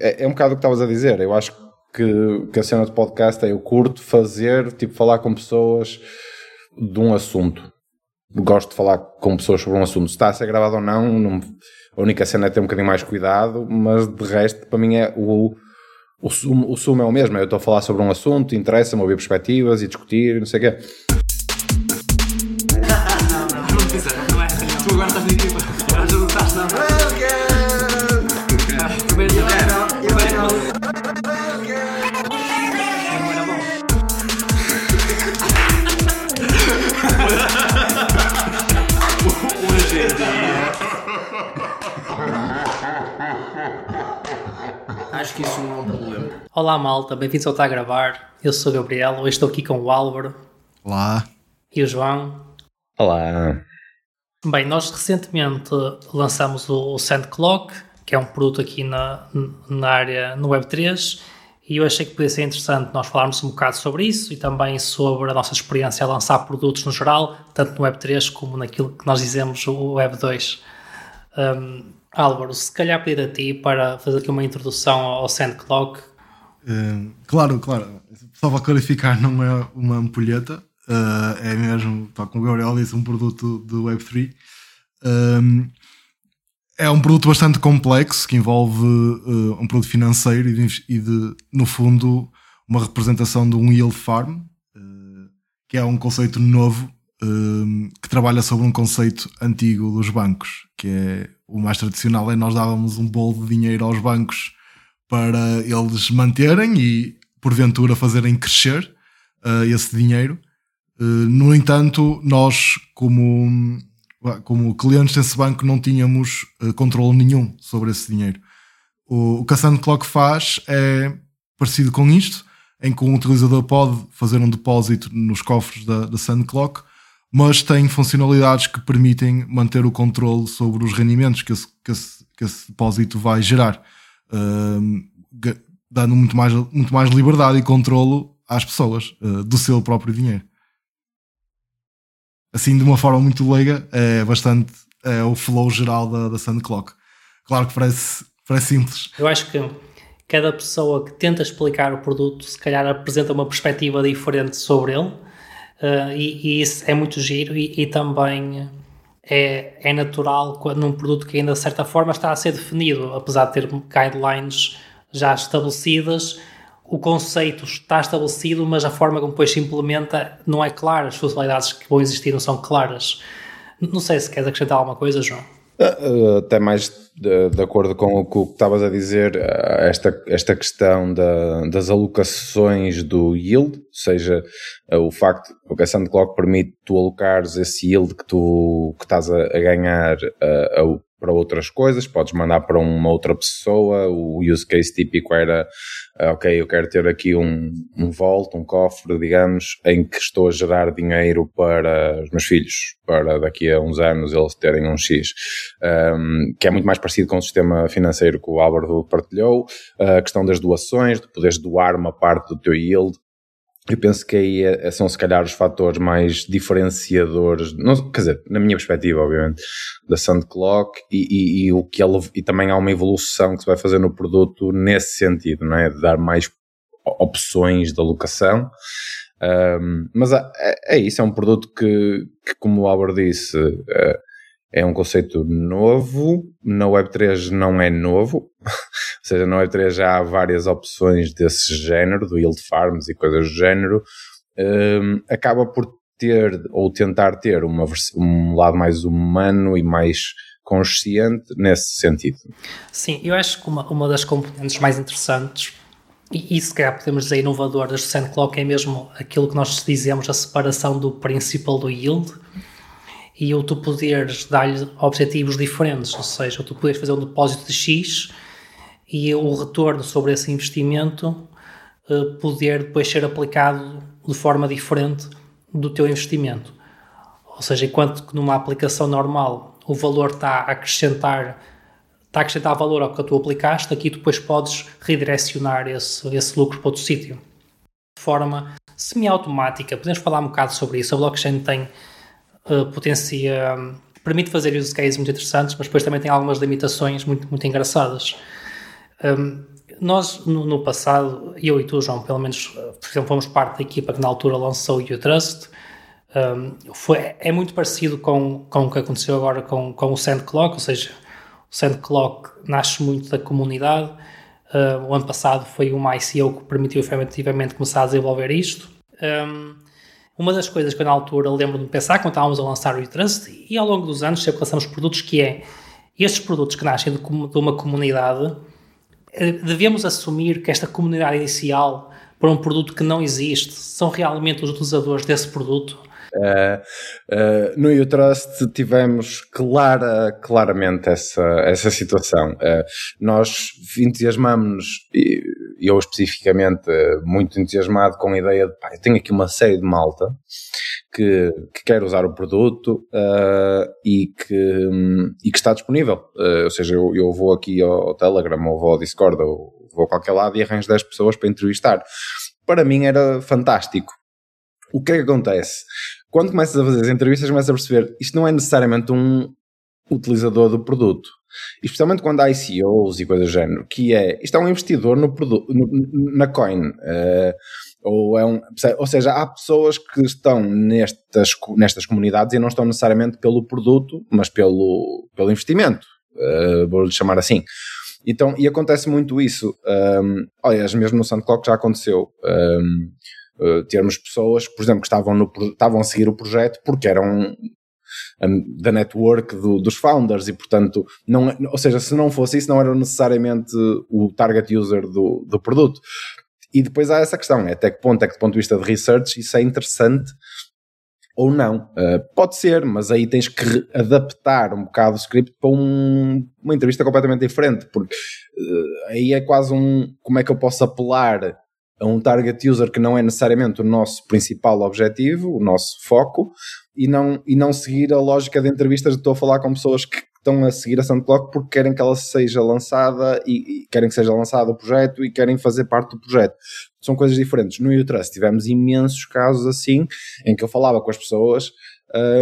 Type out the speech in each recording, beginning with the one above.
é, é um bocado o que estavas a dizer. Eu acho que, que a cena de podcast é eu curto fazer, tipo, falar com pessoas de um assunto. Gosto de falar com pessoas sobre um assunto. Se está a ser gravado ou não, não a única cena é ter um bocadinho mais cuidado, mas de resto, para mim, é o, o, sumo, o sumo é o mesmo. Eu estou a falar sobre um assunto, interessa-me ouvir perspectivas e discutir, não sei o quê. Acho que isso não é um problema. Olá malta, bem-vindos ao Está a Gravar. Eu sou o Gabriel, hoje estou aqui com o Álvaro. Olá. E o João. Olá. Bem, nós recentemente lançamos o SandClock, que é um produto aqui na, na área no Web3, e eu achei que podia ser interessante nós falarmos um bocado sobre isso e também sobre a nossa experiência a lançar produtos no geral, tanto no Web3 como naquilo que nós dizemos o Web2. Um, Álvaro, se calhar pedir a ti para fazer aqui uma introdução ao SandClock. Uh, claro, claro. Só para clarificar, não é uma ampulheta, uh, é mesmo, tal como o Gabriel disse, um produto do Web3. Um, é um produto bastante complexo que envolve uh, um produto financeiro e, de, e de, no fundo, uma representação de um yield farm, que é um conceito novo uh, que trabalha sobre um conceito antigo dos bancos, que é o mais tradicional é nós dávamos um bolo de dinheiro aos bancos para eles manterem e porventura fazerem crescer esse dinheiro. no entanto, nós como como clientes desse banco não tínhamos uh, controle nenhum sobre esse dinheiro. O, o que a SandClock faz é parecido com isto, em que um utilizador pode fazer um depósito nos cofres da, da SandClock, mas tem funcionalidades que permitem manter o controle sobre os rendimentos que esse, que esse, que esse depósito vai gerar, uh, dando muito mais, muito mais liberdade e controlo às pessoas uh, do seu próprio dinheiro assim de uma forma muito leiga, é bastante é o flow geral da, da Clock. Claro que parece, parece simples. Eu acho que cada pessoa que tenta explicar o produto, se calhar apresenta uma perspectiva diferente sobre ele, uh, e, e, isso é muito giro, e, e também é, é natural num produto que ainda de certa forma está a ser definido, apesar de ter guidelines já estabelecidas o conceito está estabelecido, mas a forma como depois se implementa não é clara, as funcionalidades que vão existir não são claras. Não sei se queres acrescentar alguma coisa, João. Ah, ah, até mais de, de, acordo com o que estavas a dizer, ah, esta, esta questão da, das alocações do yield, ou seja, o facto que a SandClock permite tu alocares esse yield que tu que estás a, a ganhar a, a, para outras coisas, podes mandar para uma outra pessoa. O use case típico era: ah, ok, eu quero ter aqui um, um vault, um cofre, digamos, em que estou a gerar dinheiro para os meus filhos, para daqui a uns anos eles terem um X, um, que é muito mais parecido com o sistema financeiro que o Álvaro partilhou. A questão das doações, de poderes doar uma parte do teu yield eu penso que aí é, são se calhar os fatores mais diferenciadores, não, quer dizer, na minha perspectiva, obviamente, da SandClock e, e, e, o que ela, e também há uma evolução que se vai fazer no produto nesse sentido, não é? De dar mais opções de alocação. Um, mas é, é, isso, é um produto que, que como o Álvaro disse, é, é um conceito novo, na Web3 não é novo, seja, no Web3 já há várias opções desse género, do yield farms e coisas do género, um, acaba por ter ou tentar ter uma, um lado mais humano e mais consciente nesse sentido. Sim, eu acho que uma, uma das componentes mais interessantes e, e se calhar podemos dizer inovador deste SandClock é mesmo aquilo que nós dizemos, a separação do principal do yield e o tu poderes dar-lhe objetivos diferentes, ou seja, tu poderes fazer um depósito de X e o retorno sobre esse investimento uh, poder depois ser aplicado de forma diferente do teu investimento. Ou seja, enquanto que numa aplicação normal o valor está a acrescentar está a acrescentar valor ao que tu aplicaste, aqui depois podes redirecionar esse, esse lucro para outro sítio. De forma semi-automática, podemos falar um bocado sobre isso. A blockchain tem uh, potencia, permite fazer use cases muito interessantes, mas depois também tem algumas limitações muito, muito engraçadas. Um, nós, no, no, passado, eu e tu, João, pelo menos, por exemplo, fomos parte da equipa que na altura lançou o YouTrust. Um, foi, é muito parecido com, com o que aconteceu agora com, com o SandClock, ou seja, o SandClock nasce muito da comunidade. Uh, o ano passado foi uma ICO que permitiu efetivamente começar a desenvolver isto. Um, uma das coisas que eu na altura lembro-me de pensar quando estávamos a lançar o YouTrust e ao longo dos anos sempre lançamos produtos que é estes produtos que nascem de, de uma comunidade eh, devemos assumir que esta comunidade inicial para um produto que não existe são realmente os utilizadores desse produto? Uh, uh, no YouTrust tivemos clara, claramente essa, essa situação. Uh, nós entusiasmamos-nos, eu especificamente muito entusiasmado com a ideia de, pá, eu tenho aqui uma série de malta que, que quer usar o produto e, que, e que está disponível. Ou seja, eu, eu vou aqui ao Telegram ou vou ao Discord ou vou a qualquer lado e arranjo 10 pessoas para entrevistar. Para mim era fantástico. O que é que acontece? Quando começas a fazer as entrevistas, começas a perceber isto não é necessariamente um utilizador do produto. Especialmente quando há ICOs e coisas do género, que é, isto é um investidor no produto, no, na coin. Uh, ou, é um, ou seja, há pessoas que estão nestas, nestas comunidades e não estão necessariamente pelo produto, mas pelo, pelo investimento, uh, vou-lhe chamar assim. Então, e acontece muito isso. Um, aliás, mesmo no SandClock já aconteceu. Um, uh, termos pessoas, por exemplo, que estavam, no, estavam a seguir o projeto porque eram da network do, dos founders e portanto não, ou seja, se não fosse isso não era necessariamente o target user do, do produto e depois há essa questão, é até que ponto é que do ponto de vista de research isso é interessante ou não. Uh, pode ser, mas aí tens que adaptar um bocado o script para um, uma entrevista completamente diferente, porque uh, aí é quase um como é que eu posso apelar a um target user que não é necessariamente o nosso principal objetivo, o nosso foco, e não, e não seguir a lógica de entrevistas de estou a falar com pessoas que estão a seguir a Soundclock porque querem que ela seja lançada e, e, querem que seja lançado o projeto e querem fazer parte do projeto. São coisas diferentes. No YouTrust tivemos imensos casos assim em que eu falava com as pessoas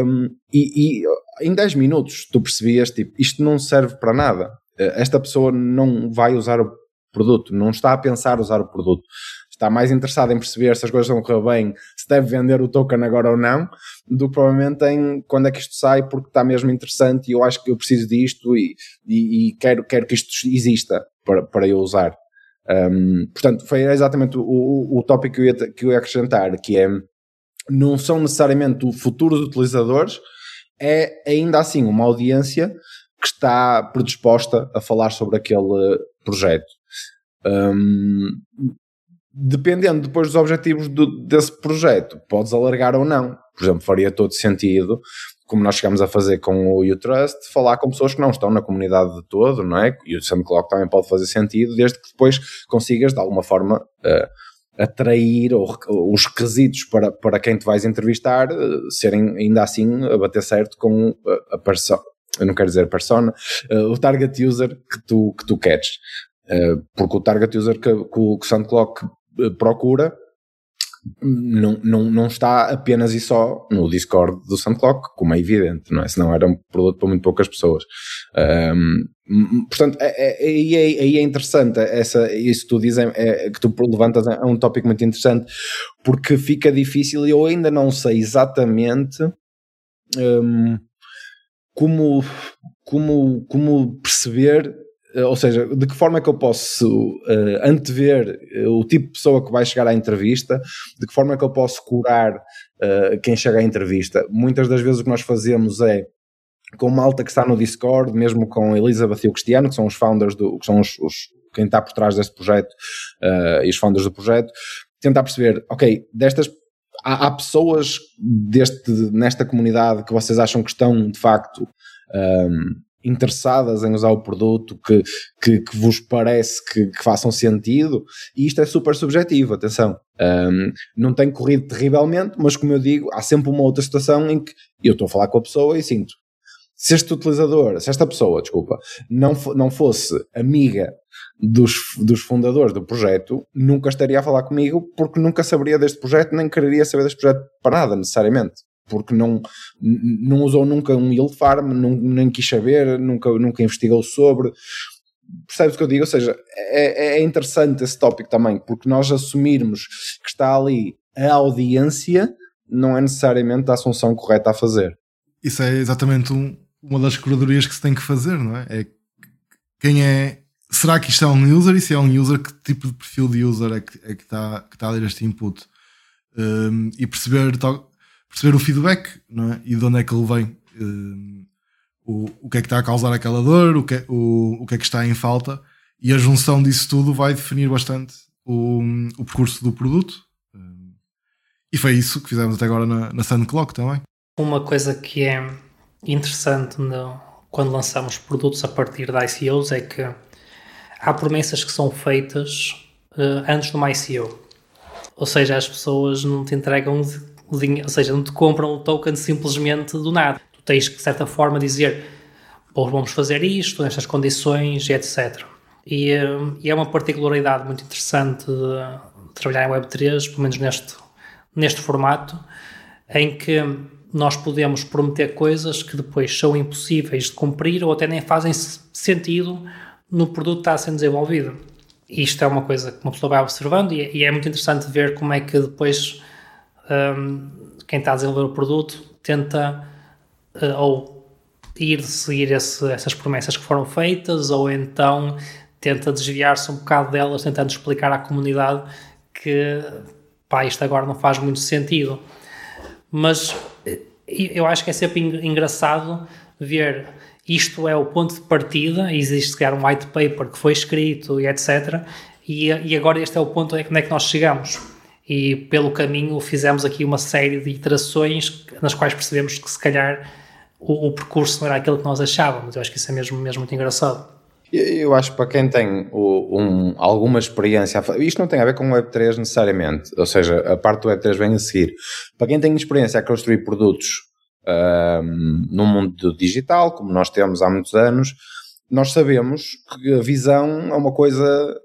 um, e, e, em 10 minutos tu percebias tipo, isto não serve para nada. Esta pessoa não vai usar o produto, não está a pensar usar o produto está mais interessado em perceber se as coisas estão a correr bem, se deve vender o token agora ou não, do que provavelmente em quando é que isto sai, porque está mesmo interessante e eu acho que eu preciso disto e, e, e quero, quero que isto exista para, para eu usar. Um, portanto, foi exatamente o, o, o tópico que eu, ia, que eu ia acrescentar, que é não são necessariamente o futuro dos utilizadores, é ainda assim uma audiência que está predisposta a falar sobre aquele projeto. Um, dependendo depois dos objetivos do, desse projeto, podes alargar ou não. Por exemplo, faria todo sentido, como nós chegamos a fazer com o YouTrust, falar com pessoas que não estão na comunidade de todo, não é? E o SoundCloud também pode fazer sentido, desde que depois consigas, de alguma forma, uh, atrair ou, os requisitos para, para quem te vais entrevistar uh, serem ainda assim a bater certo com a, a persona, eu não quero dizer persona, uh, o target user que tu, que tu queres. porque o target user que, que o SoundCloud eh, procura não, não, não está apenas e só no Discord do SoundClock, como é evidente, não é? Senão era um produto para muito poucas pessoas. Um, portanto, é, é, é, é, interessante essa, isso que tu dizes, é, que tu levantas é um tópico muito interessante, porque fica difícil e eu ainda não sei exatamente um, como, como, como perceber eh, ou seja, de que forma é que eu posso uh, antever uh, o tipo de pessoa que vai chegar à entrevista, de que forma é que eu posso curar uh, quem chega à entrevista. Muitas das vezes o que nós fazemos é com malta que está no Discord, mesmo com Elizabeth e o Cristiano, que são os founders do, que são os, os quem está por trás deste projeto e os founders do projeto, tentar perceber, ok, destas há, há pessoas deste, nesta comunidade que vocês acham que estão de facto um, interessadas em usar o produto, que, que, que vos parece que, que, façam sentido, e isto é super subjetivo, atenção. Um, não tem corrido terrivelmente, mas como eu digo, há sempre uma outra situação em que eu estou a falar com a pessoa e sinto. Se este utilizador, se esta pessoa, desculpa, não, não fosse amiga dos, dos fundadores do projeto, nunca estaria a falar comigo porque nunca saberia deste projeto, nem quereria saber deste projeto para nada, necessariamente porque não, não usou nunca um yield farm, não, nem quis saber, nunca, nunca investigou sobre. percebes o que eu digo? Ou seja, é, é interessante esse tópico também, porque nós assumirmos que está ali a audiência não é necessariamente a assunção correta a fazer. Isso é exatamente um, uma das curadorias que se tem que fazer, não é? É quem é. Será que isto é um user? E se é um user, que tipo de perfil de user é que, é que, está, que está a ler este input? Um, e perceber, perceber o feedback, não é? E de onde é que ele vem. Um, o, o que é que está a causar aquela dor, o que, é, o, o que é que está em falta. E a junção disso tudo vai definir bastante o, o percurso do produto. Um, e foi isso que fizemos até agora na, na SunClock também. Uma coisa que é interessante no, quando lançamos produtos a partir da ICOs é que há promessas que são feitas uh, antes de uma ICO. Ou seja, as pessoas não te entregam ou seja, não te compram o token simplesmente do nada. Tu tens que, de certa forma, dizer vamos fazer isto, nestas condições etc. E, uh, e, é uma particularidade muito interessante de, trabalhar em Web3, pelo menos neste, neste formato, em que nós podemos prometer coisas que depois são impossíveis de cumprir ou até nem fazem sentido no produto que está a ser desenvolvido. Isto é uma coisa que uma pessoa vai observando e, e é muito interessante ver como é que depois um, quem está a desenvolver o produto tenta uh, ou ir seguir esse, essas promessas que foram feitas ou então tenta desviar-se um bocado delas, tentando explicar à comunidade que pá, isto agora não faz muito sentido. Mas eu acho que é sempre engraçado ver isto é o ponto de partida, existe sequer um white paper que foi escrito e etc. E, e agora este é o ponto onde é que nós chegamos. E pelo caminho fizemos aqui uma série de iterações nas quais percebemos que se calhar o, o percurso não era aquilo que nós achávamos. Eu acho que isso é mesmo, mesmo muito engraçado. Eu acho que para quem tem um, alguma experiência, isto não tem a ver com o Web3 necessariamente, ou seja, a parte do Web3 vem a seguir. Para quem tem experiência a construir produtos um, no mundo digital, como nós temos há muitos anos, nós sabemos que a visão é uma coisa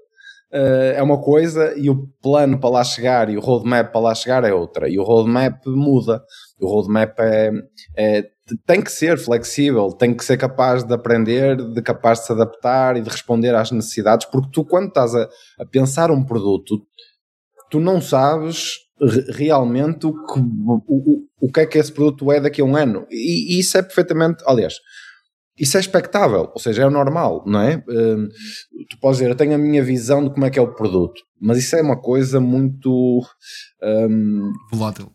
Uh, é uma coisa e o plano para lá chegar e o roadmap para lá chegar é outra. E o roadmap muda. O roadmap é, é, tem que ser flexível, tem que ser capaz de aprender, de capaz de se adaptar e de responder às necessidades, porque tu, quando estás a, a pensar um produto, tu não sabes realmente o que, o, o, o que é que esse produto é daqui a um ano. E, e isso é perfeitamente, aliás, isso é expectável, ou seja, é normal, não é? Um, tu podes dizer, eu tenho a minha visão de como é que é o produto, mas isso é uma coisa muito um, volátil,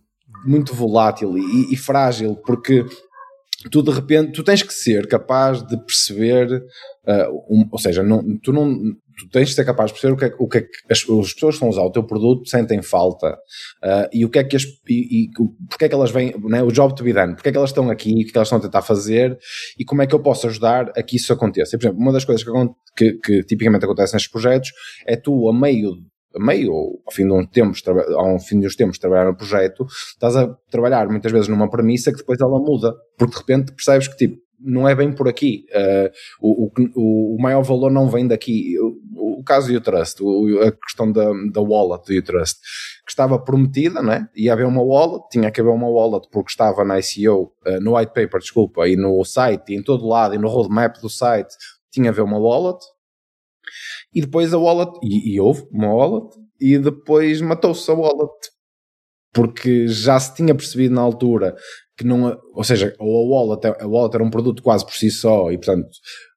muito volátil e, e, frágil, porque tu de repente tu tens que ser capaz de perceber, uh, um, ou seja, não, tu não tu tens de ser capaz de perceber o que é, o que, é que as, as, pessoas que estão a usar o teu produto sentem falta uh, e o que é que as, e, e porque é que elas vêm, né, o job to be done, porque é que elas estão aqui, o que é que elas estão a tentar fazer e como é que eu posso ajudar a que isso aconteça. E, por exemplo, uma das coisas que, que, que tipicamente acontece nestes projetos é tu, a meio meio ou ao fim de uns tempos, ao fim de uns tempos trabalhar no projeto, estás a trabalhar muitas vezes numa premissa que depois ela muda, porque de repente percebes que tipo, não é bem por aqui. Uh, o, o, o, maior valor não vem daqui. O, o caso do Utrust, a questão da, da wallet do Utrust, que estava prometida, né? ia haver uma wallet, tinha que haver uma wallet porque estava na ICO, uh, no white paper, desculpa, e no site, e em todo lado, e no roadmap do site, tinha a haver uma wallet. E depois a wallet, e, e houve uma wallet, e depois matou-se a wallet porque já se tinha percebido na altura que não, ou seja, a wallet, a wallet era um produto quase por si só e portanto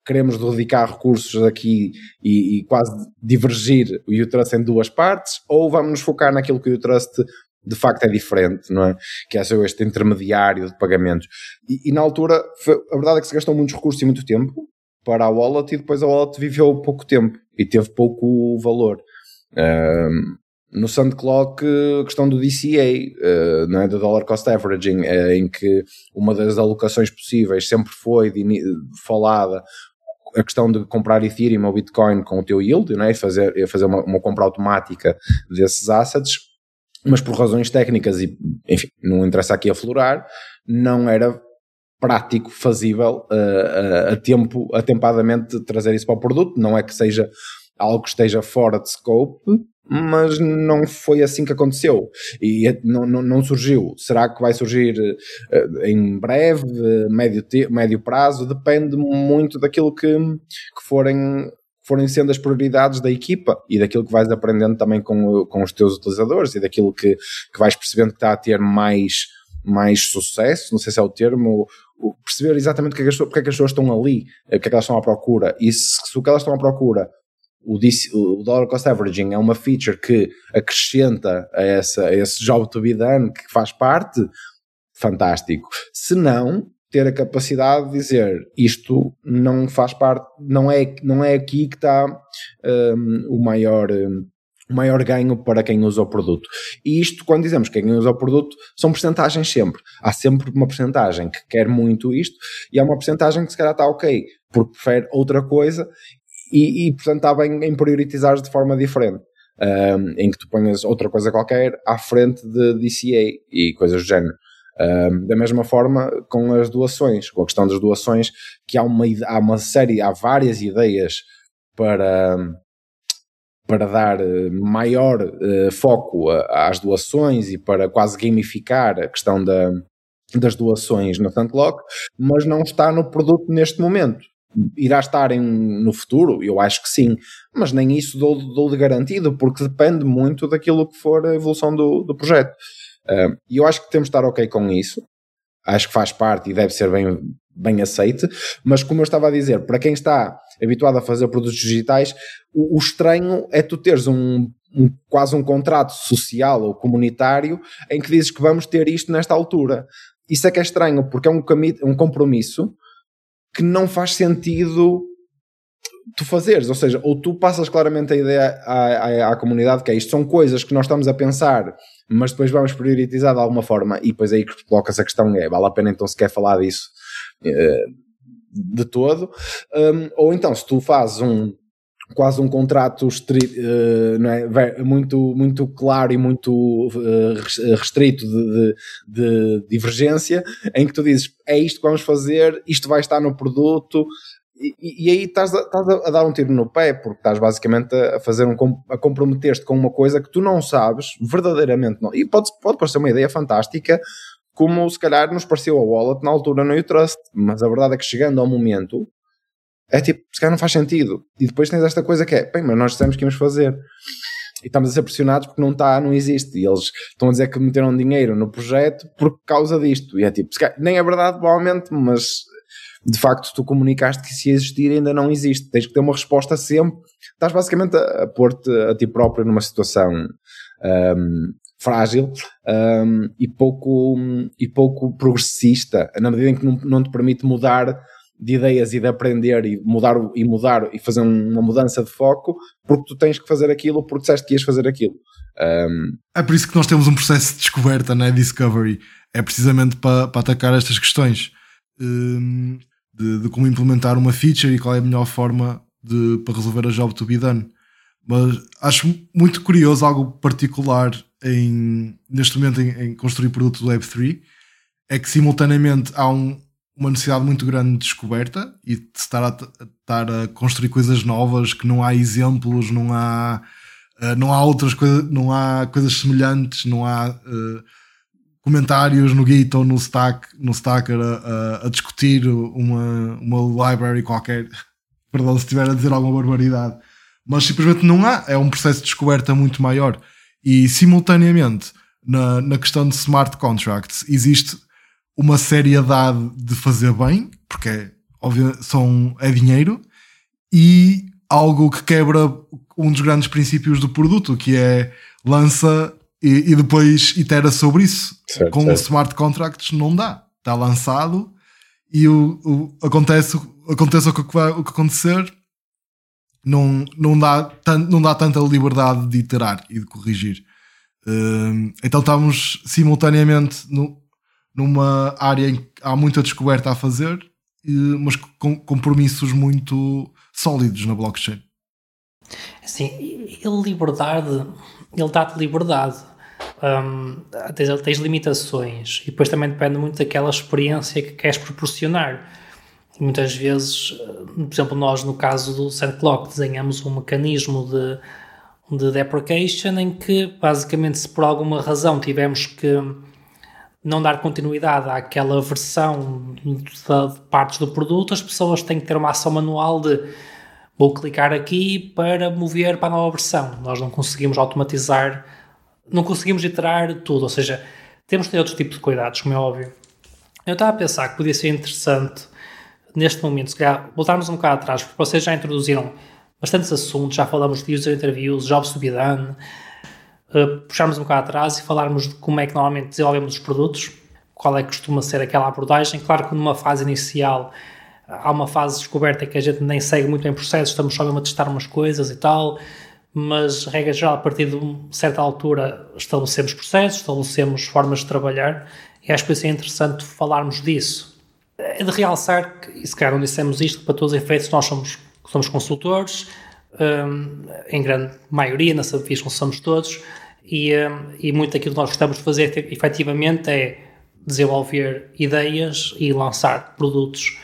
queremos dedicar recursos aqui e, e quase divergir o U-Trust em duas partes ou vamos nos focar naquilo que o U-Trust de facto é diferente, não é? Que é ser este intermediário de pagamentos. E, e na altura, foi, a verdade é que se gastou muitos recursos e muito tempo para a wallet e depois a wallet viveu pouco tempo e teve pouco valor. Um, no SandClock, a questão do DCA, uh, eh, não é? do Dollar Cost Averaging, uh, em que uma das alocações possíveis sempre foi de, falada a questão de comprar Ethereum ou Bitcoin com o teu yield, não é? fazer, fazer uma, uma compra automática desses assets, mas por razões técnicas e, enfim, não interessa aqui aflorar, não era prático, fazível, uh, a tempo, atempadamente trazer isso para o produto, não é que seja algo que esteja fora de scope, mas não foi assim que aconteceu e é, não, não, não surgiu. Será que vai surgir uh, em breve, médio, médio prazo? Depende muito daquilo que, que forem forem sendo as prioridades da equipa e daquilo que vais aprendendo também com, com os teus utilizadores e daquilo que, que vais percebendo que está a ter mais, mais sucesso, não sei se é o termo, perceber exatamente o que é que as, porque é que as pessoas estão ali, o que é que elas estão à procura, e se, se o que elas estão à procura o, o dollar cost averaging é uma feature que acrescenta a, essa, a esse job to be done que faz parte, fantástico. Se não, ter a capacidade de dizer isto não faz parte, não é, não é aqui que está um, o maior. Um, maior ganho para quem usa o produto. E isto, quando dizemos quem usa o produto, são porcentagens sempre. Há sempre uma porcentagem que quer muito isto e há uma porcentagem que se calhar está ok, porque prefere outra coisa e, e portanto está bem em prioritizar de forma diferente. Um, em que tu ponhas outra coisa qualquer à frente de DCA e coisas do género. Um, da mesma forma com as doações, com a questão das doações, que há uma, há uma série, há várias ideias para, para dar eh, maior uh, foco a, às doações e para quase gamificar a questão da, das doações no Thuntlock, mas não está no produto neste momento irá estar em, no futuro? Eu acho que sim, mas nem isso dou, dou de garantido, porque depende muito daquilo que for a evolução do, do projeto. Uh, e eu acho que temos de estar ok com isso, acho que faz parte e deve ser bem, bem aceite, mas como eu estava a dizer, para quem está habituado a fazer produtos digitais, o, o estranho é tu teres um, um, quase um contrato social ou comunitário em que dizes que vamos ter isto nesta altura. Isso é que é estranho, porque é um, um compromisso que não faz sentido tu fazeres, ou seja, ou tu passas claramente a ideia à, à, à, comunidade que é isto são coisas que nós estamos a pensar, mas depois vamos priorizar de alguma forma, e depois aí que coloca-se a questão é, vale a pena então se quer falar disso de todo, um, ou então se tu fazes um quase um contrato uh, é? muito, muito claro e muito uh, restrito de, de, de, divergência, em que tu dizes é isto que vamos fazer, isto vai estar no produto, e, e aí estás a, estás a, dar um tiro no pé, porque estás basicamente a fazer um a comprometer-te com uma coisa que tu não sabes, verdadeiramente não. E pode, pode parecer uma ideia fantástica, como se calhar nos pareceu a Wallet na altura no trust mas a verdade é que chegando ao momento é tipo, se calhar não faz sentido. E depois tens esta coisa que é, bem, mas nós dissemos que íamos fazer. E estamos a ser pressionados porque não está, não existe. E eles estão a dizer que meteram dinheiro no projeto por causa disto. E é tipo, calhar, nem é verdade, provavelmente, mas de facto tu comunicaste que se existir ainda não existe. Tens que ter uma resposta sempre. Estás basicamente a, a pôr-te a ti próprio numa situação um, frágil um, e, pouco, e pouco progressista, na medida em que não, não te permite mudar de ideias e de aprender e mudar e mudar e fazer uma mudança de foco porque tu tens que fazer aquilo porque disseste que ias fazer aquilo. Um... É por isso que nós temos um processo de descoberta, né? Discovery. É precisamente para, para atacar estas questões um, de, de, como implementar uma feature e qual é a melhor forma de, para resolver a job to be done. Mas acho muito curioso algo particular em, neste momento em, em construir produtos do Web3 é que simultaneamente há um, uma necessidade muito grande de descoberta e de estar a, estar a construir coisas novas que não há exemplos, não há, uh, não há outras coisas, não há coisas semelhantes, não há uh, comentários no Git ou no Stack, no Stacker a, a, a, discutir uma, uma library qualquer. Perdão se estiver a dizer alguma barbaridade. Mas simplesmente não há. É um processo de descoberta muito maior. E simultaneamente, na, na questão de smart contracts, existe uma seriedade de fazer bem, porque é, óbvio, são, é dinheiro, e algo que quebra um dos grandes princípios do produto, que é lança e, e depois itera sobre isso. Certo, Com certo. smart contracts não dá. Está lançado e o, o, acontece, acontece o que, vai, o que acontecer, não, não, dá tan, não dá tanta liberdade de iterar e de corrigir. Uh, então estamos simultaneamente no, numa área em que há muita descoberta a fazer, mas com compromissos muito sólidos na blockchain. Sim, ele liberdade, ele dá-te liberdade. Um, tens, tens, limitações e depois também depende muito daquela experiência que queres proporcionar. Muitas vezes, por exemplo, nós no caso do SandClock desenhamos um mecanismo de, de deprecation em que basicamente se por alguma razão tivermos que não dar continuidade àquela versão de partes do produto, as pessoas têm que ter uma ação manual de vou clicar aqui para mover para a nova versão. Nós não conseguimos automatizar, não conseguimos iterar tudo, ou seja, temos de ter outros tipos de cuidados, como é óbvio. Eu estava a pensar que podia ser interessante, neste momento, se calhar, voltarmos um bocado atrás, porque vocês já introduziram bastantes assuntos, já falamos de user interviews, be done, uh, puxarmos um bocado atrás e falarmos de como é que normalmente desenvolvemos os produtos, qual é que costuma ser aquela abordagem. Claro que numa fase inicial há uma fase de descoberta que a gente nem segue muito em processo, estamos só mesmo a testar umas coisas e tal, mas, regra geral, a partir de uma certa altura estabelecemos processos, estabelecemos formas de trabalhar e acho que isso é interessante falarmos disso. É de realçar que, e se calhar não dissemos isto, para todos os efeitos nós somos, somos consultores, um, em grande maioria, na Subfish somos todos, e, um, e muito daquilo que nós gostamos de fazer efetivamente é desenvolver ideias e lançar produtos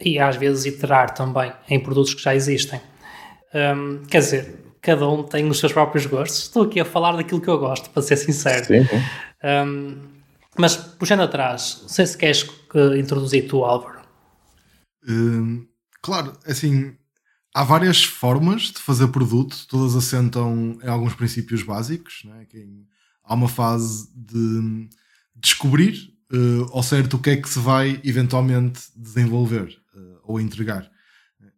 e às vezes iterar também em produtos que já existem. Um, quer dizer, cada um tem os seus próprios gostos. Estou aqui a falar daquilo que eu gosto, para ser sincero. Sim. Um, mas puxando atrás, não sei se queres introduzir tu, Álvaro. Hum, claro, assim, há várias formas de fazer produto, todas assentam em alguns princípios básicos. Né? há uma fase de descobrir uh, ao certo o que é que se vai eventualmente desenvolver ou entregar.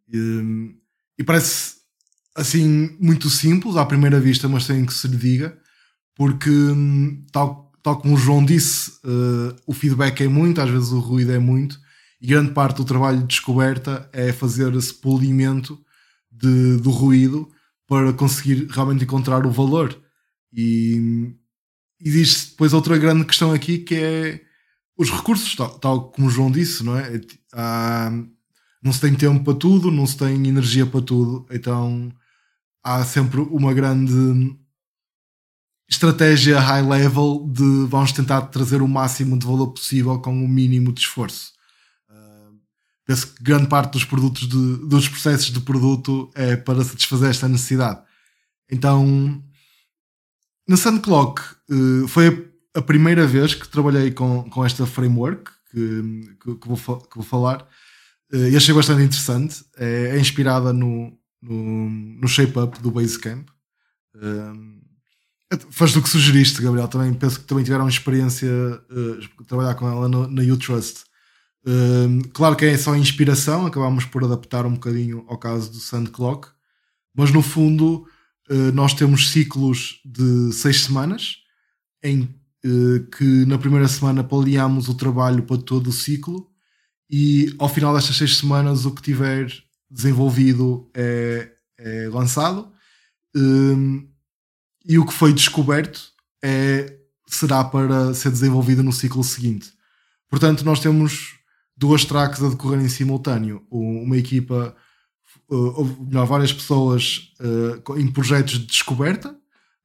E, e parece assim muito simples à primeira vista, mas tem que se lhe diga, porque tal, tal como o João disse, uh, o feedback é muito, às vezes o ruído é muito, e grande parte do trabalho de descoberta é fazer esse polimento de, do ruído para conseguir realmente encontrar o valor. E existe depois outra grande questão aqui que é os recursos, tal, tal como o João disse, não é? Há, não se tem tempo para tudo, não se tem energia para tudo, então há sempre uma grande estratégia high level de vamos tentar trazer o máximo de valor possível com o mínimo de esforço. Uh, penso que grande parte dos produtos de, dos processos de produto é para satisfazer esta necessidade. Então, na SandClock uh, foi a, primeira vez que trabalhei com, com esta framework que, que, que, vou, que vou falar e achei bastante interessante. É, é inspirada no, no, no shape-up do Basecamp. Um, faz do que sugeriste, Gabriel. Também penso que também tiveram experiência uh, trabalhar com ela no, na U-Trust. Um, claro que é só inspiração, acabámos por adaptar um bocadinho ao caso do Sandclock, mas no fundo uh, nós temos ciclos de seis semanas em uh, que na primeira semana planeamos o trabalho para todo o ciclo e ao final destas seis semanas o que tiver desenvolvido é, é lançado um, e o que foi descoberto é, será para ser desenvolvido no ciclo seguinte. Portanto, nós temos duas tracks a decorrer em simultâneo. Uma equipa, uh, ou melhor, várias pessoas uh, em projetos de descoberta,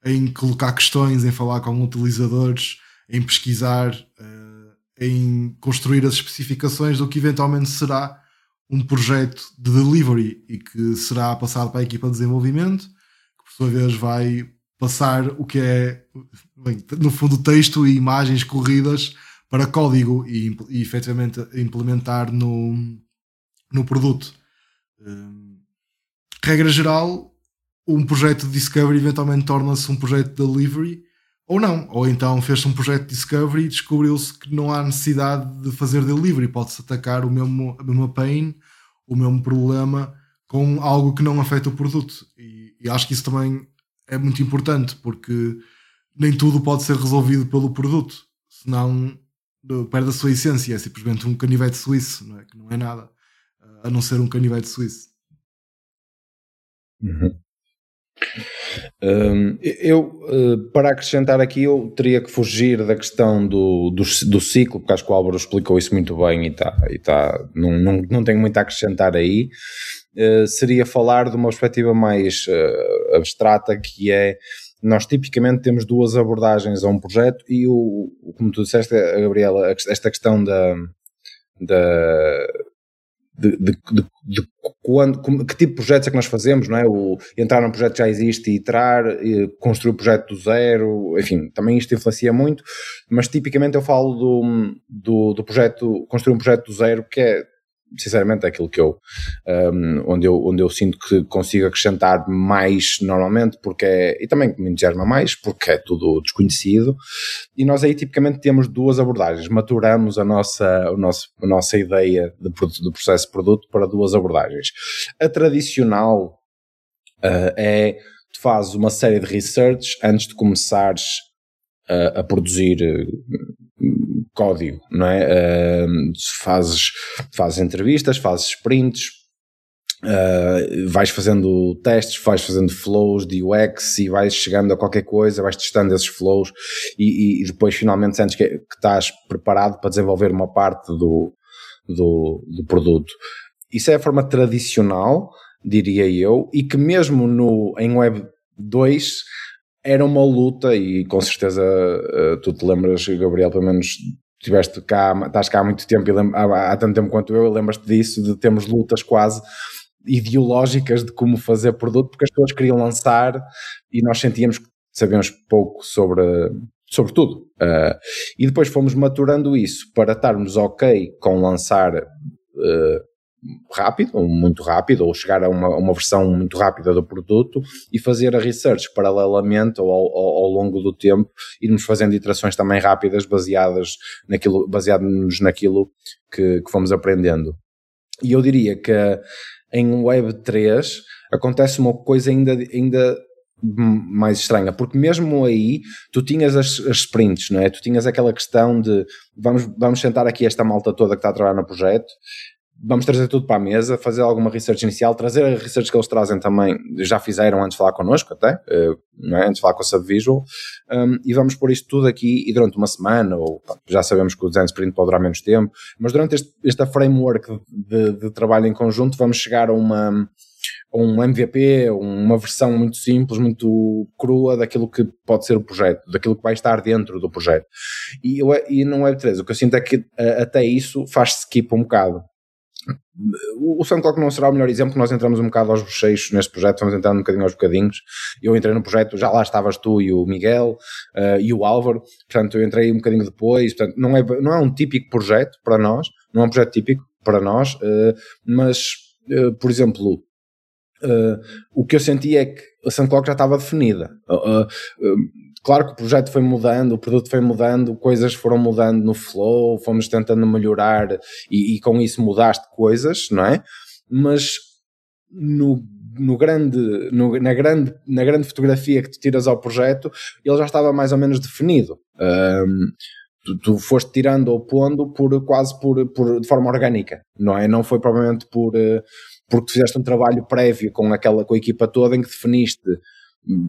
em colocar questões, em falar com utilizadores, em pesquisar. Uh, em construir as especificações do que eventualmente será um projeto de delivery e que será passado para a equipa de desenvolvimento, que por sua vez vai passar o que é, bem, no fundo, texto e imagens corridas para código e, e efetivamente implementar no, no produto. Um, regra geral, um projeto de discovery eventualmente torna-se um projeto de delivery ou não. Ou então fez-se um projeto de discovery e descobriu-se que não há necessidade de fazer delivery, pode-se atacar o mesmo, a mesma pain, o mesmo problema com algo que não afeta o produto. E, e, acho que isso também é muito importante, porque nem tudo pode ser resolvido pelo produto, senão perde a sua essência, é simplesmente um canivete suíço, não é? que não é nada, a não ser um canivete suíço. Uhum. Um, eu, uh, para acrescentar aqui, eu teria que fugir da questão do, do, do, ciclo, porque acho que o Álvaro explicou isso muito bem e, tá, e tá, não, não, não tenho muito a acrescentar aí. Uh, seria falar de uma perspectiva mais uh, abstrata, que é nós tipicamente temos duas abordagens a um projeto e o, como tu disseste, Gabriela, esta questão da, da de, de, de, de quando, que tipo de projetos é que nós fazemos, não é? O, entrar num projeto que já existe e iterar, e construir o projeto do zero, enfim, também isto influencia muito, mas tipicamente eu falo do, do, do projeto, construir um projeto do zero que é sinceramente, é aquilo que eu, um, onde eu, onde eu sinto que consigo acrescentar mais normalmente, porque é, e também me entusiasma mais, porque é tudo desconhecido, e nós aí tipicamente temos duas abordagens, maturamos a nossa, o nosso, a nossa ideia de, do processo de produto para duas abordagens. A tradicional uh, é, tu fazes uma série de research antes de começares a, a produzir código, não é? Uh, fazes, fazes entrevistas, fazes sprints, uh, vais fazendo testes, vais fazendo flows de UX e vais chegando a qualquer coisa, vais testando esses flows e, e depois finalmente sentes que, que, estás preparado para desenvolver uma parte do, do, do produto. Isso é a forma tradicional, diria eu, e que mesmo no, em Web 2 era uma luta e com certeza uh, tu te lembras, Gabriel, pelo menos tiveste cá, estás cá há muito tempo e há, há tanto tempo quanto eu, lembras-te disso, de termos lutas quase ideológicas de como fazer produto, porque as pessoas queriam lançar e nós sentíamos que sabíamos pouco sobre, sobre tudo. Uh, e depois fomos maturando isso para estarmos ok com lançar uh, rápido, ou muito rápido, ou chegar a uma, uma versão muito rápida do produto e fazer a research paralelamente ou ao, ao, ao longo do tempo, irmos fazendo iterações também rápidas baseadas naquilo, baseados naquilo que, que fomos aprendendo. E eu diria que em Web 3 acontece uma coisa ainda, ainda mais estranha, porque mesmo aí tu tinhas as, as sprints, não é? Tu tinhas aquela questão de vamos, vamos sentar aqui esta malta toda que está a trabalhar no projeto vamos trazer tudo para a mesa, fazer alguma research inicial, trazer a research que eles trazem também, já fizeram antes de falar connosco até, eh, é? antes de falar com a Subvisual, um, e vamos pôr isto tudo aqui e durante uma semana, ou já sabemos que o design sprint pode durar menos tempo, mas durante este, este framework de, de, trabalho em conjunto vamos chegar a uma um MVP, uma versão muito simples, muito crua daquilo que pode ser o projeto, daquilo que vai estar dentro do projeto. E, e no Web3, o que eu sinto é que até isso faz-se skip um bocado. O SoundCloud não será o melhor exemplo, nós entramos um bocado aos bochechos neste projeto, vamos entrando um bocadinho aos bocadinhos. Eu entrei no projeto, já lá estavas tu e o Miguel uh, e o Álvaro, portanto eu entrei um bocadinho depois, portanto não é, não é um típico projeto para nós, não é um projeto típico para nós, uh, mas, uh, por exemplo, o que eu senti é que a SoundCloud já estava definida claro que o projeto foi mudando, o produto foi mudando, coisas foram mudando no flow, fomos tentando melhorar e, e com isso mudaste coisas, não é? Mas no, no grande, no, na, grande, na grande fotografia que tu tiras ao projeto, ele já estava mais ou menos definido. Um, tu, tu, foste tirando ou pondo por quase por, por, de forma orgânica, não é? Não foi provavelmente por, eh, porque tu fizeste um trabalho prévio com aquela com a equipa toda em que definiste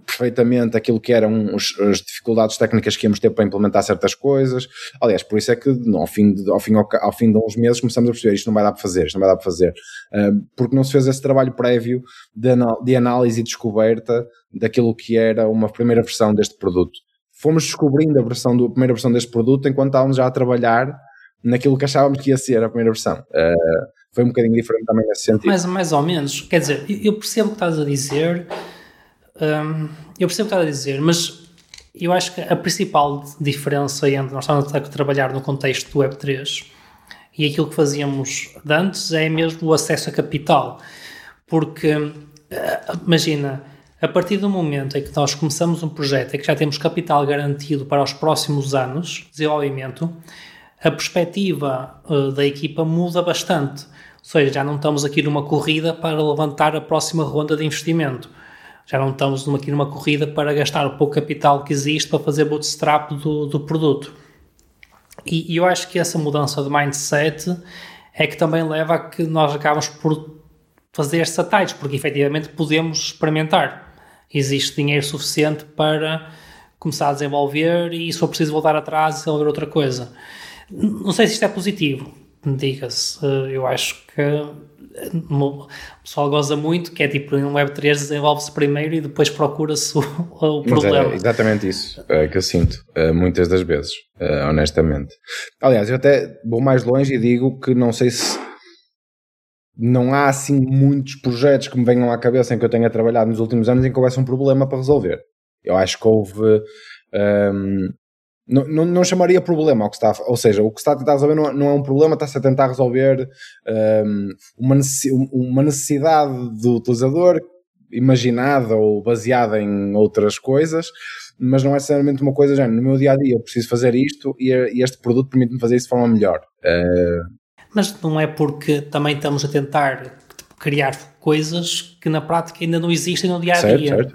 perfeitamente aquilo que eram os, as dificuldades técnicas que íamos ter para implementar certas coisas. Aliás, por isso é que ao fim de, ao fim, ao, ao fim de uns meses começamos a perceber isto não vai dar para fazer, isto não vai dar para fazer. Uh, porque não se fez esse trabalho prévio de, de análise e descoberta daquilo que era uma primeira versão deste produto. Fomos descobrindo a, versão do, a primeira versão deste produto enquanto estávamos já a trabalhar naquilo que achávamos que ia ser a primeira versão. Uh, foi um bocadinho diferente também nesse sentido. Mais, mais ou menos. Quer dizer, eu percebo o que estás a dizer um, eu percebo o que está a dizer, mas eu acho que a principal diferença entre nós estamos a trabalhar no contexto do Web3 e aquilo que fazíamos antes é mesmo o acesso a capital. Porque, ah, imagina, a partir do momento em que nós começamos um projeto e que já temos capital garantido para os próximos anos de desenvolvimento, a perspectiva uh, da equipa muda bastante. Ou seja, já não estamos aqui numa corrida para levantar a próxima ronda de investimento já não estamos aqui numa corrida para gastar o pouco capital que existe para fazer bootstrap do, do produto. E, e eu acho que essa mudança de mindset é que também leva a que nós acabamos por fazer atalhos, porque efetivamente podemos experimentar. Existe dinheiro suficiente para começar a desenvolver e for preciso voltar atrás e desenvolver outra coisa. Não sei se isto é positivo, diga-se. Eu acho que o pessoal goza muito, que é tipo, em Web3 desenvolve-se primeiro e depois procura-se o, o é problema. É exatamente isso é, que eu sinto, é, muitas das vezes, é, honestamente. Aliás, eu até vou mais longe e digo que não sei se não há assim muitos projetos que me venham à cabeça em que eu tenha trabalhado nos últimos anos em que houvesse um problema para resolver. Eu acho que houve. Um, não, não, não, chamaria problema ao que está, ou seja, o que está a tentar resolver não, não é um problema, está-se a tentar resolver um, uma, necessidade do utilizador imaginada ou baseada em outras coisas, mas não é necessariamente uma coisa, já no meu dia a dia eu preciso fazer isto e, este produto permite-me fazer isso de forma melhor. Uh... Mas não é porque também estamos a tentar criar coisas que na prática ainda não existem no dia a dia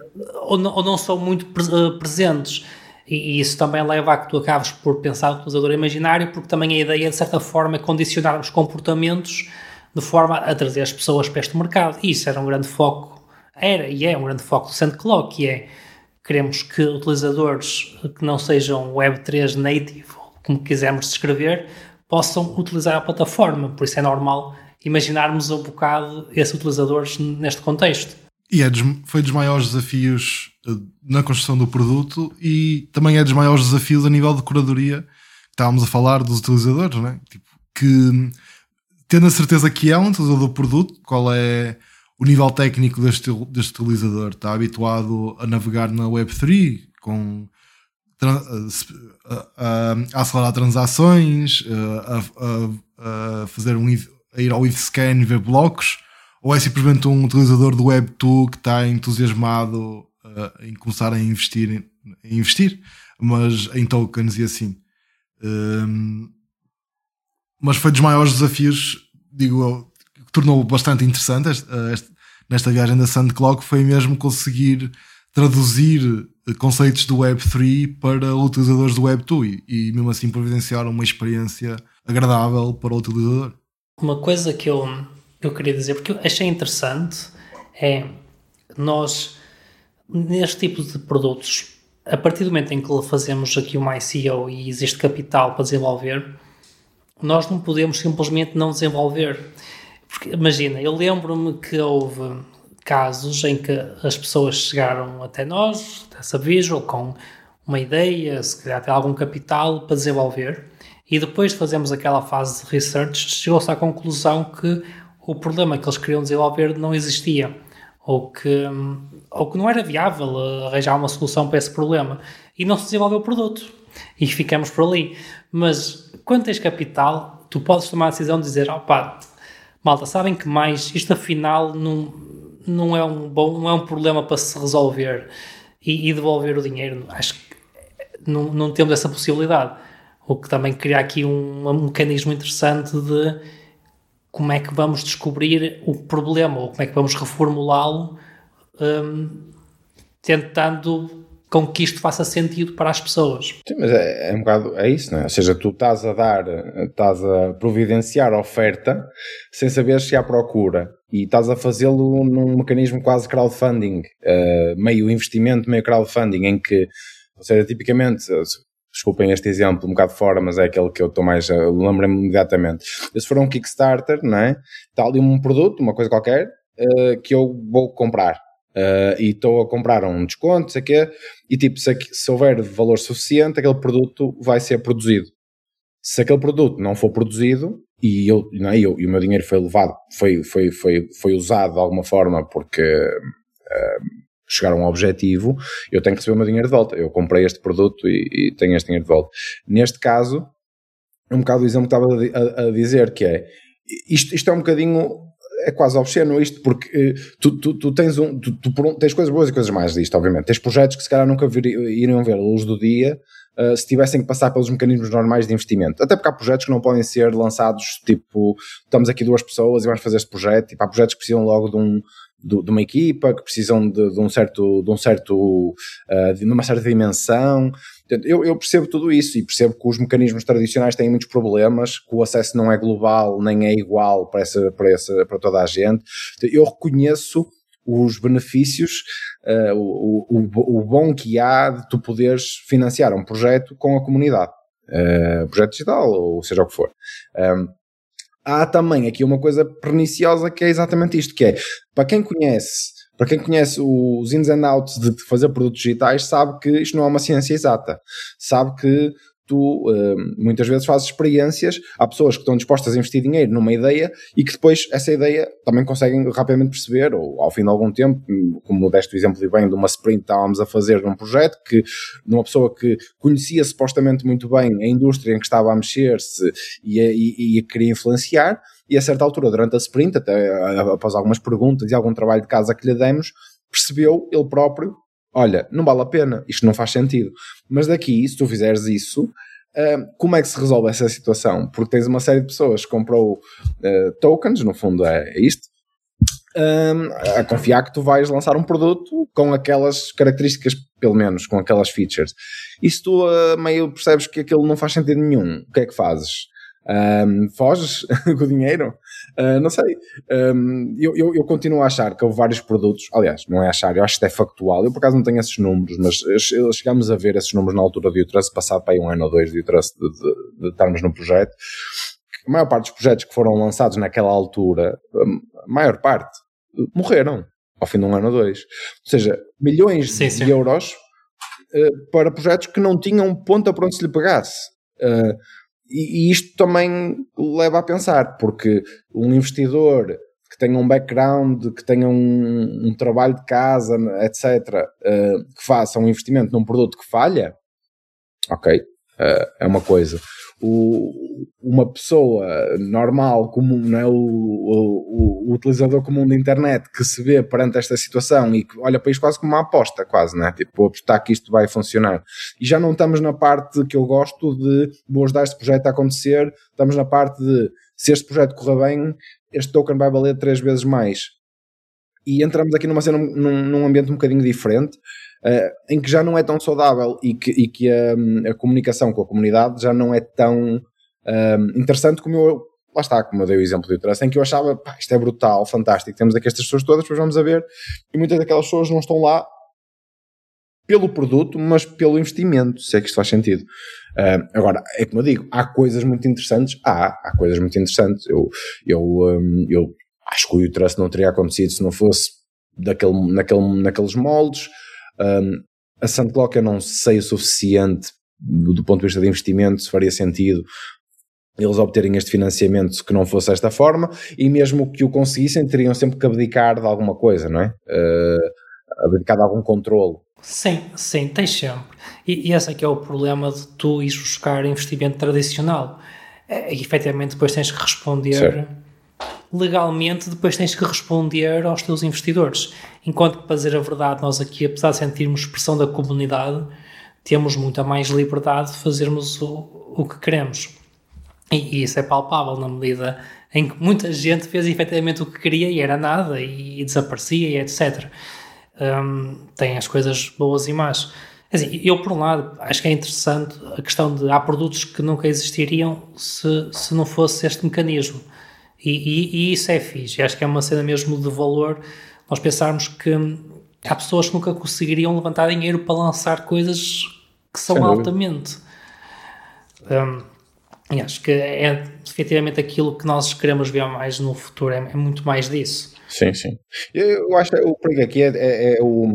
ou, não, ou não são muito eh, presentes. E, isso também leva a que tu acabes por pensar no utilizador imaginário, porque também a ideia, de certa forma, é condicionar os comportamentos de forma a trazer as pessoas para este mercado. E isso era um grande foco, era e é um grande foco do SandClock, que é queremos que utilizadores que não sejam Web3 native, como quisermos descrever, possam utilizar a plataforma. Por isso é normal imaginarmos um bocado esses utilizadores neste contexto. E é dos, foi dos maiores desafios eh, na construção do produto e também é dos maiores desafios a nível de curadoria. Estávamos a falar dos utilizadores, né? tipo, que tendo a certeza que é um utilizador do produto, qual é o nível técnico deste, deste utilizador? Está habituado a navegar na Web3 com a, a, a acelerar transações, a, a, fazer um a ir ao IfScan e ver blocos ou é simplesmente um utilizador do Web2 que está entusiasmado uh, em começar a investir, em, investir, mas em tokens e assim. Um, mas foi dos maiores desafios, digo eu, que tornou bastante interessante este, este, nesta viagem da SandClock foi mesmo conseguir traduzir conceitos do Web3 para utilizadores do Web2 e, e mesmo assim providenciar uma experiência agradável para o utilizador. Uma coisa que eu que eu queria dizer, porque eu achei interessante, é nós, neste tipo de produtos, a partir do momento em que fazemos aqui uma ICO e existe capital para desenvolver, nós não podemos simplesmente não desenvolver. Porque, imagina, eu lembro-me que houve casos em que as pessoas chegaram até nós, dessa Visual, com uma ideia, se calhar até algum capital para desenvolver, e depois de fazermos aquela fase de research, chegou-se à conclusão que o problema que eles queriam desenvolver não existia ou que, ou que não era viável arranjar uma solução para esse problema e não se desenvolveu o produto e ficamos por ali. Mas quando tens capital, tu podes tomar a decisão de dizer: opá, malta, sabem que mais isto afinal não, não, é um bom, não é um problema para se resolver e, e devolver o dinheiro. Acho que não, não temos essa possibilidade. O que também cria aqui um, um mecanismo interessante de como é que vamos descobrir o problema ou como é que vamos reformulá-lo, um, tentando com que isto faça sentido para as pessoas. Sim, mas é, é, um bocado, é isso, não é? Ou seja, tu estás a dar, estás a providenciar oferta sem saber se há procura e estás a fazê-lo num mecanismo quase crowdfunding, uh, meio investimento, meio crowdfunding, em que, ou seja, tipicamente, desculpem este exemplo um bocado fora, mas é aquele que eu estou mais, lembro-me imediatamente. Se for um Kickstarter, não é? Está ali um produto, uma coisa qualquer, uh, que eu vou comprar. Uh, e estou a comprar um desconto, sei quê, e tipo, se, se houver valor suficiente, aquele produto vai ser produzido. Se aquele produto não for produzido, e, eu, não é, eu, e o meu dinheiro foi levado, foi, foi, foi, foi usado de alguma forma porque uh, chegar a um objetivo, eu tenho que receber o meu dinheiro de volta. Eu comprei este produto e, e tenho este dinheiro de volta. Neste caso, um bocado o exemplo que estava a, a, dizer, que é isto, isto é um bocadinho é quase obsceno isto, porque eh, tu, tu, tu, tens, um, tu, tu, tens coisas boas e coisas mais disto, obviamente. Tens projetos que se calhar nunca vir, iriam ver a luz do dia uh, se tivessem que passar pelos mecanismos normais de investimento. Até porque há projetos que não podem ser lançados, tipo, estamos aqui duas pessoas e vamos fazer este projeto, tipo, há projetos que precisam logo de um, de, de uma equipa, que precisam de, de, um certo, de um certo, uh, de uma certa dimensão. Eu, eu, percebo tudo isso e percebo que os mecanismos tradicionais têm muitos problemas, que o acesso não é global nem é igual para, essa, para, essa, para toda a gente. Eu reconheço os benefícios, uh, o, o, o, bom que há de tu poderes financiar um projeto com a comunidade, uh, projeto digital ou seja o que for. Um, há também aqui uma coisa perniciosa que é exatamente isto, que é, para quem conhece, para quem conhece os ins and outs de fazer produtos digitais, sabe que isto não é uma ciência exata. Sabe que tu uh, muitas vezes fazes experiências, há pessoas que estão dispostas a investir dinheiro numa ideia e que depois essa ideia também conseguem rapidamente perceber, ou ao fim de algum tempo, como deste o exemplo e bem de uma sprint que estávamos a fazer num projeto, que numa pessoa que conhecia supostamente muito bem a indústria em que estava a mexer-se e, e, e queria influenciar, e a certa altura, durante a sprint, até após algumas perguntas e algum trabalho de casa que lhe demos, percebeu ele próprio olha, não vale a pena, isto não faz sentido. Mas daqui, se tu fizeres isso, uh, como é que se resolve essa situação? Porque tens uma série de pessoas que comprou uh, tokens, no fundo é, é isto, um, a confiar que tu vais lançar um produto com aquelas características, pelo menos, com aquelas features. E se tu uh, meio percebes que aquilo não faz sentido nenhum, o que é que fazes? Um, foges com o dinheiro? Uh, não sei. Um, eu, eu, eu, continuo a achar que houve vários produtos, aliás, não é achar, eu acho que é factual. Eu por acaso não tenho esses números, mas chegámos a ver esses números na altura do Utrust, passado para aí um ano ou dois de Utrust de, de, de estarmos no projeto. A maior parte dos projetos que foram lançados naquela altura, a maior parte, morreram ao fim de um ano ou dois. Ou seja, milhões sim, sim. de euros uh, para projetos que não tinham ponta para onde se lhe pegasse. Uh, e, e isto também leva a pensar, porque um investidor que tenha um background, que tenha um, um trabalho de casa, etc., uh, que faça um investimento num produto que falha, ok, é uma coisa o, uma pessoa normal, comum, não é? O, o, o, utilizador comum da internet que se vê perante esta situação e que olha para isto quase como uma aposta, quase, né? Tipo, vou apostar que isto vai funcionar. E já não estamos na parte que eu gosto de vou ajudar este projeto a acontecer, estamos na parte de se este projeto correr bem, este token vai valer três vezes mais. E entramos aqui numa cena, num, num ambiente um bocadinho diferente, em que já não é tão saudável e que, e que a, a, comunicação com a comunidade já não é tão uh, interessante como eu. Lá está, como eu dei o exemplo do Trust, em que eu achava, pá, isto é brutal, fantástico, temos aqui estas pessoas todas, depois vamos a ver, e muitas daquelas pessoas não estão lá pelo produto, mas pelo investimento, se é que isto faz sentido. Uh, agora, é como eu digo, há coisas muito interessantes, há, há coisas muito interessantes. Eu, eu, um, eu acho que o Trust não teria acontecido se não fosse daquele, naquele, naqueles moldes. Um, a Sandclock eu não sei o suficiente do ponto de vista de investimento, se faria sentido eles obterem este financiamento que não fosse desta forma, e mesmo que o conseguissem, teriam sempre que abdicar de alguma coisa, não é? Uh, abdicar de algum controle. Sim, sim, tens sempre. E, e esse é que é o problema de tu ires buscar investimento tradicional. É, e, efetivamente depois tens que responder certo legalmente depois tens que responder aos teus investidores. Enquanto que, para dizer a verdade, nós aqui, apesar de sentirmos pressão da comunidade, temos muita mais liberdade de fazermos o, o que queremos. E, e, isso é palpável na medida em que muita gente fez efetivamente o que queria e era nada e, e desaparecia e etc. Um, tem as coisas boas e más. Assim, eu, por um lado, acho que é interessante a questão de há produtos que nunca existiriam se, se não fosse este mecanismo. E, e, e, isso é fixe. Acho que é uma cena mesmo de valor nós pensarmos que há pessoas que nunca conseguiriam levantar dinheiro para lançar coisas que são altamente. Um, e acho que é efetivamente aquilo que nós queremos ver mais no futuro, é, é muito mais disso. Sim, sim. Eu acho que o perigo aqui é, é, é, o,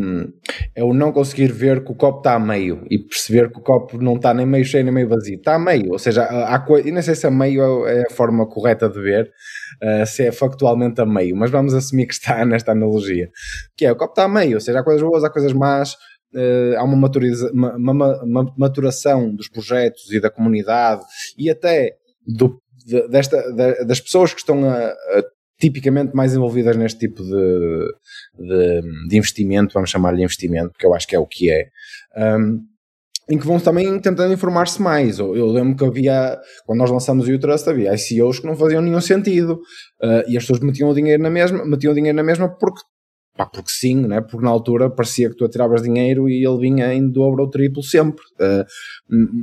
é o não conseguir ver que o copo está a meio e perceber que o copo não está nem meio cheio nem meio vazio. Está a meio, ou seja, há coisa, e não sei se a meio é a forma correta de ver, uh, se é factualmente a meio, mas vamos assumir que está nesta analogia. Que é, o copo está a meio, ou seja, há coisas boas, há coisas más, uh, há uma, maturiza, uma, uma, uma, maturação dos projetos e da comunidade e até do, de, desta, de, das pessoas que estão a, a tipicamente mais envolvidas neste tipo de, de, de investimento, vamos chamar-lhe investimento, porque eu acho que é o que é. Um, em que vão também tentando informar-se mais. Eu lembro que havia, quando nós lançamos o U-Trust, havia ICOs que não faziam nenhum sentido uh, e as pessoas metiam o dinheiro na mesma, metiam dinheiro na mesma porque Pá, porque sim, né? porque na altura parecia que tu atiravas dinheiro e ele vinha em dobro ou triplo sempre. Uh,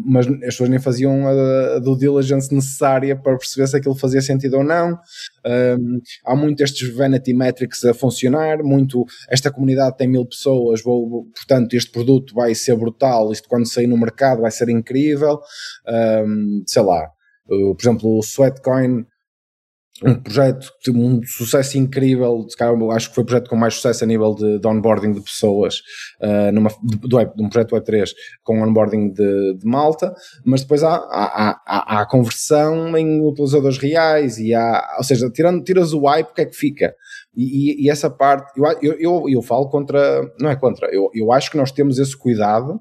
mas as pessoas nem faziam a, a due diligence necessária para perceber se aquilo fazia sentido ou não. Uh, há muito estes vanity metrics a funcionar, muito esta comunidade tem mil pessoas, vou, portanto este produto vai ser brutal, isto quando sair no mercado vai ser incrível. Uh, sei lá, por exemplo, o Sweatcoin um projeto de um sucesso incrível, acho que foi o projeto com mais sucesso a nível de, de onboarding de pessoas, uh, numa, de, web, de, um projeto Web3 com onboarding de, de malta, mas depois há, há, há, há, a conversão em utilizadores reais e há, ou seja, tirando, tiras o hype, o que é que fica? E, e, e essa parte, eu, eu, eu, eu, falo contra, não é contra, eu, eu acho que nós temos esse cuidado,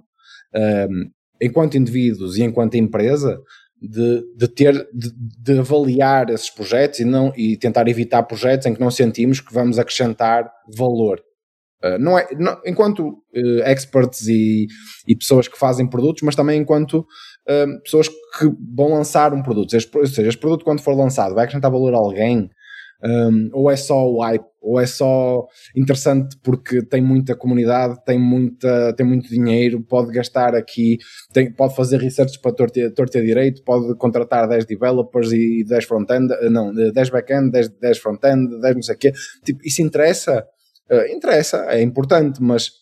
um, enquanto indivíduos e enquanto empresa, de, de ter de, de, avaliar esses projetos e não e tentar evitar projetos em que não sentimos que vamos acrescentar valor. Uh, não é, não, enquanto uh, experts e, e, pessoas que fazem produtos, mas também enquanto uh, pessoas que vão lançar um produto. Ou seja, este produto, quando for lançado, vai acrescentar valor a alguém, um, ou é só o hype, ou é só interessante porque tem muita comunidade, tem, muita, tem muito dinheiro, pode gastar aqui, tem, pode fazer research para torta, torta direito, pode contratar 10 developers e 10 front-end, não, 10 back-end, 10, 10 front-end, 10 não sei o quê. Tipo, isso interessa? Uh, interessa, é importante, mas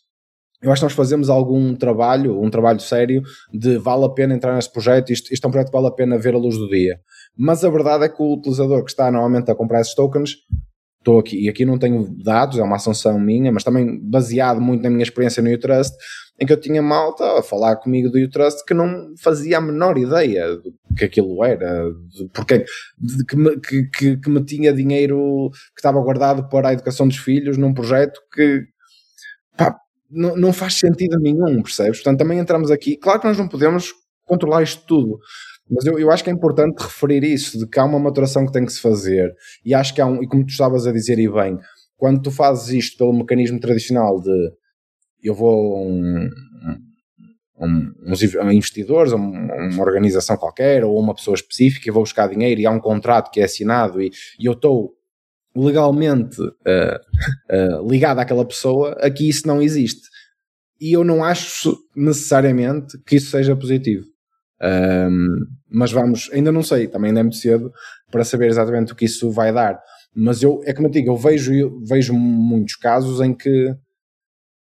eu acho que nós fazemos algum trabalho, um trabalho sério, de vale a pena entrar neste projeto, isto, isto é um projeto que vale a pena ver a luz do dia. Mas a verdade é que o utilizador que está normalmente a comprar esses tokens, estou aqui, e aqui não tenho dados, é uma assunção minha, mas também baseado muito na minha experiência no Utrust, em que eu tinha malta a falar comigo do Utrust que não fazia a menor ideia do que aquilo era, de porque de, que, me, que, que, que me tinha dinheiro que estava guardado para a educação dos filhos num projeto que pá, não, não faz sentido nenhum, percebes? Portanto, também entramos aqui. Claro que nós não podemos controlar isto tudo, mas eu, eu acho que é importante referir isso, de que há uma maturação que tem que se fazer, e acho que há um, e como tu estavas a dizer, e bem, quando tu fazes isto pelo mecanismo tradicional de eu vou a um, um, uns investidores, um, uma organização qualquer, ou uma pessoa específica, e vou buscar dinheiro, e há um contrato que é assinado, e, e eu estou legalmente uh, uh, ligado àquela pessoa, aqui isso não existe. E eu não acho necessariamente que isso seja positivo. Um, mas vamos, ainda não sei, também ainda é muito cedo para saber exatamente o que isso vai dar. Mas eu, é como eu digo, eu vejo, eu vejo muitos casos em que,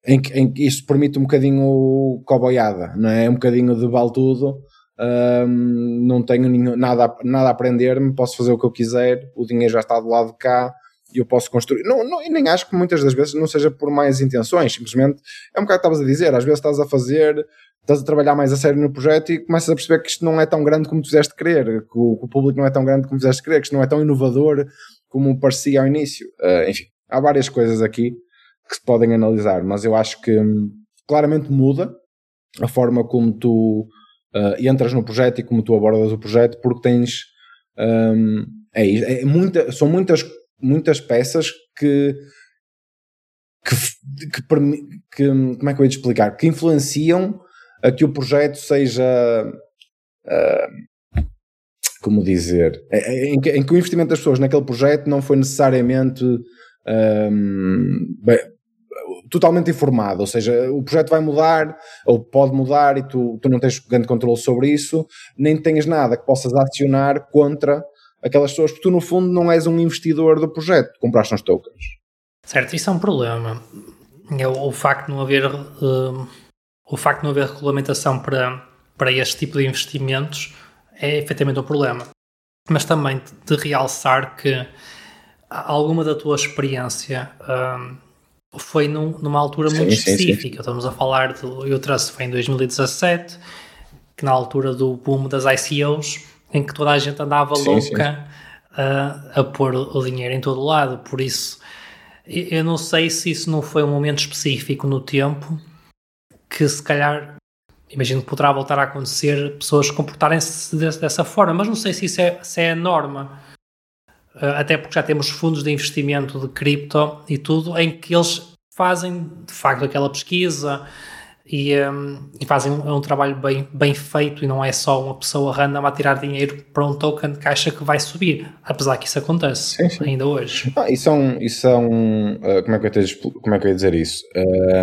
em que, em que isso permite um bocadinho coboiada, não é? Um bocadinho de vale tudo. Um, não tenho nenhum, nada, nada a aprender-me, posso fazer o que eu quiser, o dinheiro já está do lado de cá e eu posso construir. Não, não, e nem acho que muitas das vezes não seja por mais intenções, simplesmente é um bocado que estavas a dizer, às vezes estás a fazer, estás a trabalhar mais a sério no projeto e começas a perceber que isto não é tão grande como tu fizeste crer, que o, que o público não é tão grande como fizeste crer, que isto não é tão inovador como parecia ao início. Uh, enfim, há várias coisas aqui que se podem analisar, mas eu acho que hum, claramente muda a forma como tu uh, entras no projeto e como tu abordas o projeto, porque tens. Um, é, é muita, são muitas, muitas peças que, que, que, que, Como é que eu ia te explicar? Que influenciam a que o projeto seja. Uh, como dizer? É, é, em que, em que, o investimento das pessoas naquele projeto não foi necessariamente. Um, bem, totalmente informado, ou seja, o projeto vai mudar ou pode mudar e tu, tu não tens grande controle sobre isso, nem tens nada que possas acionar contra aquelas pessoas, porque tu no fundo não és um investidor do projeto, compraste uns tokens. Certo, isso é um problema. É o, o facto de não haver uh, o facto de não haver regulamentação para, para este tipo de investimentos é efetivamente um problema. Mas também de realçar que alguma da tua experiência um, foi num, numa altura muito sim, específica. Sim, sim. Estamos a falar do Eu Trust foi em 2017, que na altura do boom das ICOs, em que toda a gente andava louca a, a pôr o dinheiro em todo lado. Por isso, eu não sei se isso não foi um momento específico no tempo que se calhar imagino que poderá voltar a acontecer pessoas comportarem-se dessa forma, mas não sei se isso é, se é a norma. Uh, até porque já temos fundos de investimento de cripto e tudo, em que eles fazem de facto aquela pesquisa e, um, e fazem um, um, trabalho bem, bem feito e não é só uma pessoa random a tirar dinheiro para um token que acha que vai subir, apesar que isso acontece sim, sim. ainda hoje. Ah, e são, e são uh, como, é que eu te, como é que eu ia dizer isso?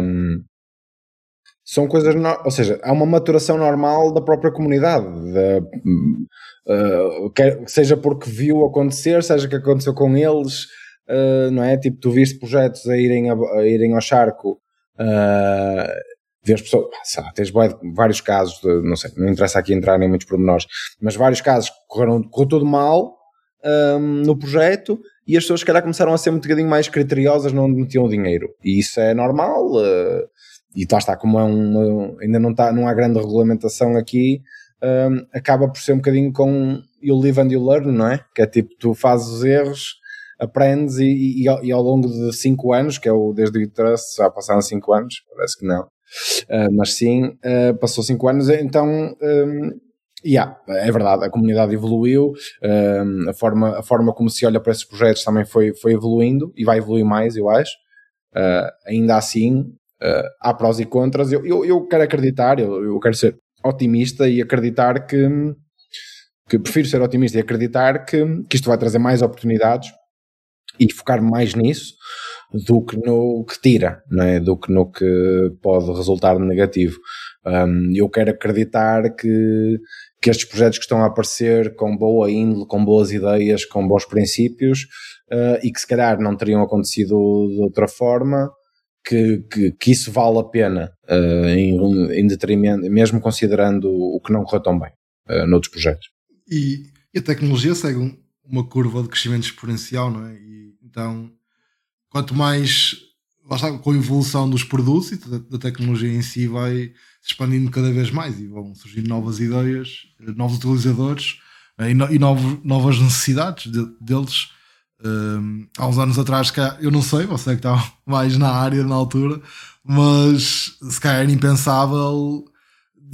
Um, são coisas, no, ou seja, há uma maturação normal da própria comunidade, uh, quer, seja porque viu acontecer, seja que aconteceu com eles, uh, não é? Tipo, tu viste projetos a irem, a, a irem ao charco, uh, vês pessoas, lá, tens vários casos, de, não sei, não interessa aqui entrar em muitos pormenores, mas vários casos que correram, correu tudo mal, um, no projeto e as pessoas, se calhar, começaram a ser um bocadinho mais criteriosas onde metiam o dinheiro. E isso é normal. Uh, e lá está, como é uma, ainda não, está, não há grande regulamentação aqui, um, acaba por ser um bocadinho com you live and you learn, não é? Que é tipo, tu fazes os erros, aprendes e, e, e ao longo de 5 anos, que é o desde o Trust, já passaram 5 anos, parece que não, uh, mas sim, uh, passou 5 anos, então um, Yeah, é verdade, a comunidade evoluiu, um, a, forma, a forma como se olha para esses projetos também foi, foi evoluindo e vai evoluir mais, eu acho. Uh, ainda assim, há prós e contras. Eu, eu, eu quero acreditar, eu, eu quero ser otimista e acreditar que, que prefiro ser otimista e acreditar que, que isto vai trazer mais oportunidades e focar mais nisso do que no que tira, não é? do que no que pode resultar negativo. Um, eu quero acreditar que, que estes projetos que estão a aparecer com boa índole, com boas ideias, com bons princípios uh, e que se calhar não teriam acontecido de outra forma, que, que, que isso vale a pena uh, em, em detrimento, mesmo considerando o que não correu tão bem uh, noutros projetos. E, e a tecnologia segue uma curva de crescimento exponencial, não é? E, então, quanto mais com a evolução dos produtos e da, tecnologia em si vai se expandindo cada vez mais e vão surgir novas ideias, novos utilizadores eh, e, novas necessidades de, deles. Um, há uns anos atrás, eu não sei, você que está mais na área na altura, mas se calhar era impensável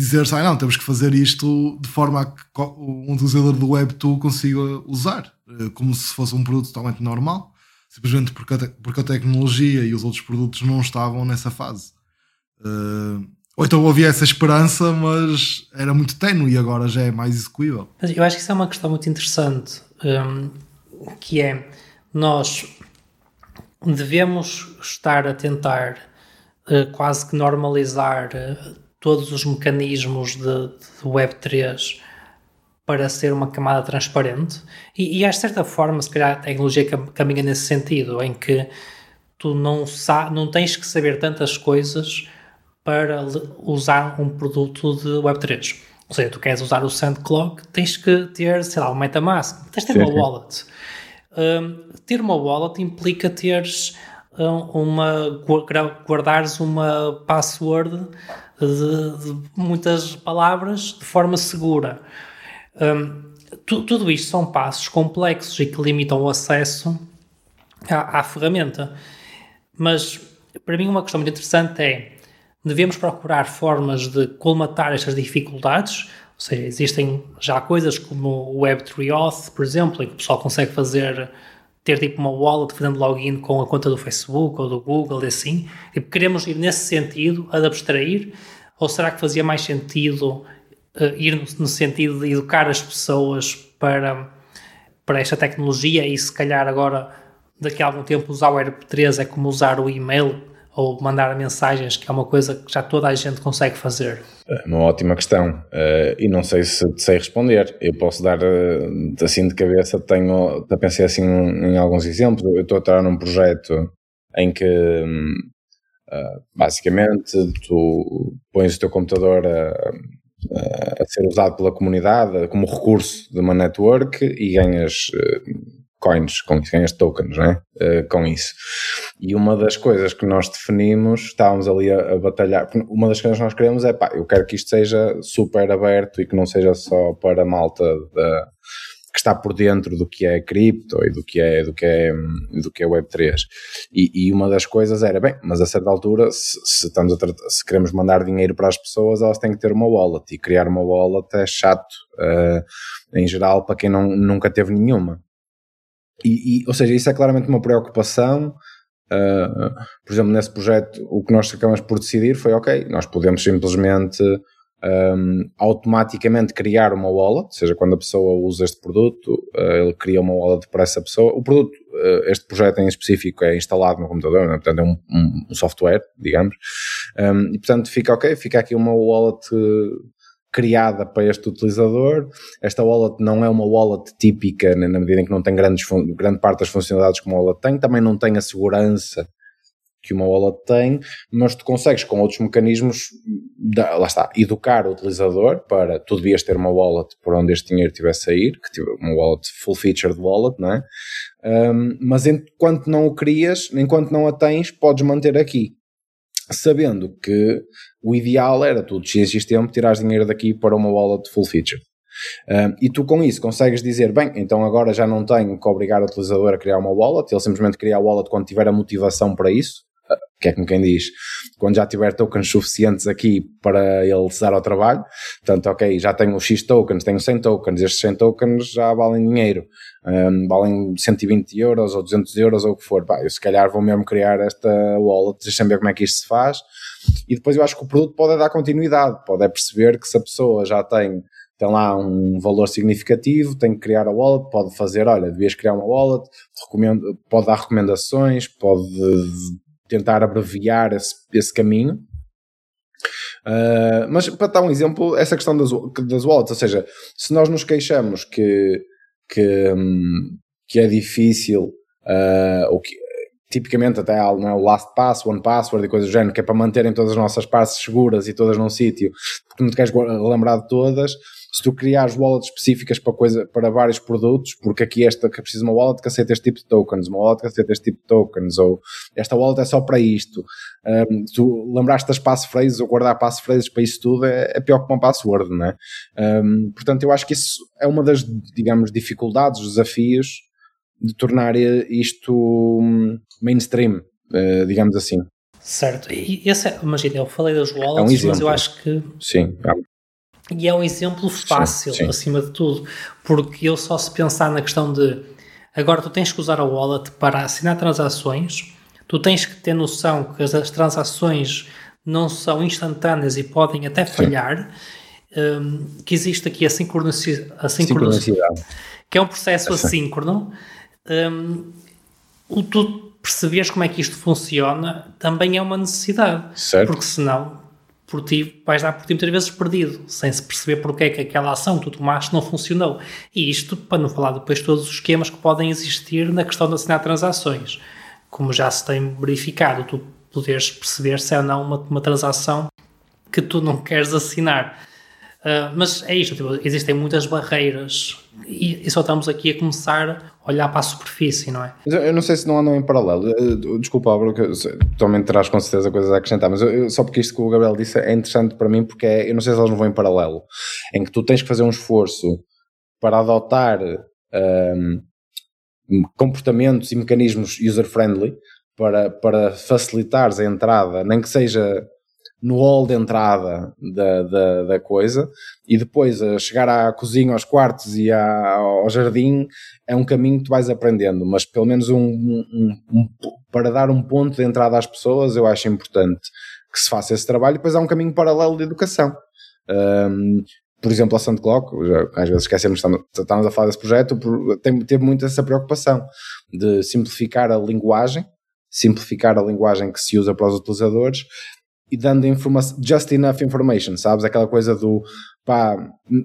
dizer-se, ah, não, temos que fazer isto de forma a que um utilizador do Web2 consiga usar, eh, como se fosse um produto totalmente normal, simplesmente porque a, porque a tecnologia e os outros produtos não estavam nessa fase. Uh, ou então havia essa esperança, mas era muito tenue e agora já é mais execuível. Eu acho que isso é uma questão muito interessante, um, que é nós devemos estar a tentar uh, quase que normalizar uh, todos os mecanismos de, de Web3 para ser uma camada transparente e, e, de certa forma, se calhar a tecnologia caminha nesse sentido, em que tu não, não tens que saber tantas coisas para usar um produto de Web3. Ou seja, tu queres usar o SandClock, tens que ter, sei lá, um MetaMask, tens de ter sim, uma wallet. Um, ter uma wallet implica teres uma guardares uma password de, de muitas palavras de forma segura. Um, tu, tudo isto são passos complexos e que limitam o acesso à, à ferramenta. Mas para mim uma questão muito interessante é devemos procurar formas de colmatar estas dificuldades, ou seja, existem já coisas como o Web3 Auth, por exemplo, em que o pessoal consegue fazer, ter tipo uma wallet fazendo login com a conta do Facebook ou do Google e assim. Tipo, queremos ir nesse sentido, a abstrair, ou será que fazia mais sentido uh, ir no, no, sentido de educar as pessoas para, para esta tecnologia e se calhar agora, daqui a algum tempo, usar o Web3 é como usar o e-mail ou mandar mensagens, que é uma coisa que já toda a gente consegue fazer? É uma ótima questão uh, e não sei se sei responder. Eu posso dar uh, assim de cabeça, tenho, pensei assim em alguns exemplos. Eu estou a estar num projeto em que uh, basicamente tu pões o teu computador a, a, ser usado pela comunidade como recurso de uma network e ganhas coins, com isso, ganhas tokens, né? Uh, com isso. E uma das coisas que nós definimos, estávamos ali a, a, batalhar, uma das coisas que nós queremos é, pá, eu quero que isto seja super aberto e que não seja só para a malta que está por dentro do que é cripto e do que é, do que é, do que é Web3. E, e uma das coisas era, bem, mas a certa altura, se, se estamos tratar, se queremos mandar dinheiro para as pessoas, elas têm que ter uma wallet. E criar uma wallet é chato, uh, em geral, para quem não, nunca teve nenhuma. E, e, ou seja, isso é claramente uma preocupação. Uh, por exemplo, nesse projeto, o que nós acabamos por decidir foi: ok, nós podemos simplesmente um, automaticamente criar uma wallet, ou seja, quando a pessoa usa este produto, uh, ele cria uma wallet para essa pessoa. O produto, uh, este projeto em específico, é instalado no computador, né? portanto, é um, um, um software, digamos, e portanto fica ok, fica aqui uma wallet criada para este utilizador. Esta wallet não é uma wallet típica, na medida em que não tem grandes, grande parte das funcionalidades que uma wallet tem, também não tem a segurança que uma wallet tem, mas tu consegues com outros mecanismos, lá está, educar o utilizador para tu devias ter uma wallet por onde este dinheiro estivesse a ir, que tiver uma wallet full featured wallet, não é? Um, mas enquanto não o crias, enquanto não a tens, podes manter aqui. Sabendo que o ideal era tu, de X tempo, tirares dinheiro daqui para uma wallet full featured. Um, e tu com isso consegues dizer, bem, então agora já não tenho que obrigar o utilizador a criar uma wallet, ele simplesmente cria a wallet quando tiver a motivação para isso, que é como quem diz, quando já tiver tokens suficientes aqui para ele se dar ao trabalho, portanto, ok, já tenho X tokens, tenho 100 tokens, estes 100 tokens já valem dinheiro, um, valem 120 euros ou 200 euros ou o que for, pá, eu se calhar vou mesmo criar esta wallet, deixa ver como é que isto se faz, e depois eu acho que o produto pode dar continuidade, pode é perceber que se a pessoa já tem tem lá um valor significativo, tem que criar a wallet, pode fazer, olha, devias criar uma wallet, pode dar recomendações, pode tentar abreviar esse, esse caminho. Uh, mas para dar um exemplo, essa questão das, das wallets, ou seja, se nós nos queixamos que, que, hum, que é difícil, uh, ou que, tipicamente até não é, o last pass, one password e coisas do género, que é para manterem todas as nossas passes seguras e todas num sítio, porque não te queres lembrar de todas, se tu criares wallets específicas para, coisa, para vários produtos, porque aqui esta que precisa uma wallet que aceita este tipo de tokens, uma wallet que aceita este tipo de tokens, ou esta wallet é só para isto. Um, tu lembraste das passphrases ou guardar passphrases para isso tudo é, é, pior que uma password, não é? Um, portanto, eu acho que isso é uma das, digamos, dificuldades, desafios de tornar isto hum, mainstream, uh, digamos assim. Certo, e esse é, imagina, eu falei das wallets, é um mas eu acho que sim, é e é um exemplo fácil, sim, sim. acima de tudo, porque eu só se pensar na questão de agora tu tens que usar a wallet para assinar transações, tu tens que ter noção que as, transações não são instantâneas e podem até falhar, um, que existe aqui a, sincronicidade, a sincronicidade, que é um processo assíncrono. Um, o tu perceberes como é que isto funciona também é uma necessidade, certo. porque senão por ti, vais dar por ti muitas vezes perdido, sem se perceber porque é que aquela ação que tu tomaste não funcionou. E isto, para não falar depois de todos os esquemas que podem existir na questão de assinar transações. Como já se tem verificado, tu poderes perceber se é ou não uma, uma transação que tu não queres assinar. Uh, mas é isto, tipo, existem muitas barreiras e, e, só estamos aqui a começar a olhar para a superfície, não é? Eu não sei se não andam em paralelo. Desculpa, porque também terás com certeza coisas a acrescentar, mas eu, só porque isto que o Gabriel disse é interessante para mim, porque é, eu não sei se elas não vão em paralelo, em que tu tens que fazer um esforço para adotar um, comportamentos e mecanismos user-friendly para, para facilitares a entrada, nem que seja no hall de entrada da, da, da, coisa e depois a chegar à cozinha, aos quartos e à, ao jardim é um caminho que tu vais aprendendo, mas pelo menos um, um, um, para dar um ponto de entrada às pessoas eu acho importante que se faça esse trabalho e depois há um caminho paralelo de educação. Um, por exemplo, a SandClock, às vezes esquecemos, estamos, a falar desse projeto, teve muito essa preocupação de simplificar a linguagem, simplificar a linguagem que se usa para os utilizadores e dando informação, just enough information, sabes? Aquela coisa do pá,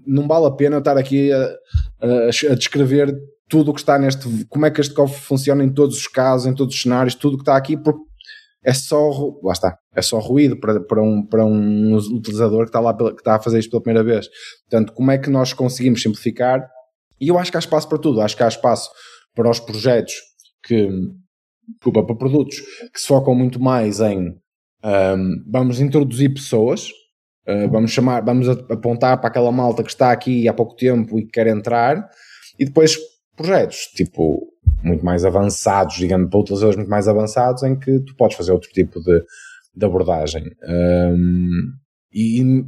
não vale a pena eu estar aqui a, a, a descrever tudo o que está neste, como é que este cofre funciona em todos os casos, em todos os cenários, tudo o que está aqui, porque é só, lá está, é só ruído para, para, um, para um utilizador que está lá, que está a fazer isto pela primeira vez. Portanto, como é que nós conseguimos simplificar? E eu acho que há espaço para tudo, acho que há espaço para os projetos que, desculpa, para produtos que se focam muito mais em um, vamos introduzir pessoas, uh, vamos chamar, vamos apontar para aquela malta que está aqui há pouco tempo e que quer entrar, e depois projetos, tipo, muito mais avançados, digamos, para utilizadores muito mais avançados, em que tu podes fazer outro tipo de, de abordagem. Um, e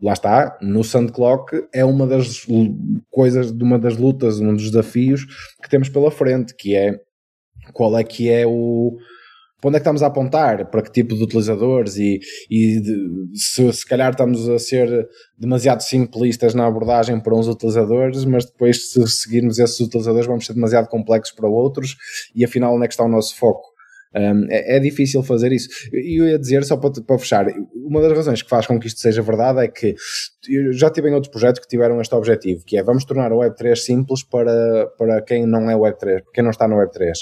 lá está, no Sandclock é uma das coisas, uma das lutas, um dos desafios que temos pela frente, que é qual é que é o para onde é que estamos a apontar, para que tipo de utilizadores e, e de, se, se calhar estamos a ser demasiado simplistas na abordagem para uns utilizadores, mas depois se seguirmos esses utilizadores vamos ser demasiado complexos para outros e afinal onde é que está o nosso foco? Um, é, é, difícil fazer isso. E eu ia dizer, só para, para fechar, uma das razões que faz com que isto seja verdade é que eu já tive em outros projetos que tiveram este objetivo, que é vamos tornar o Web3 simples para, para quem não é Web3, quem não está no Web3.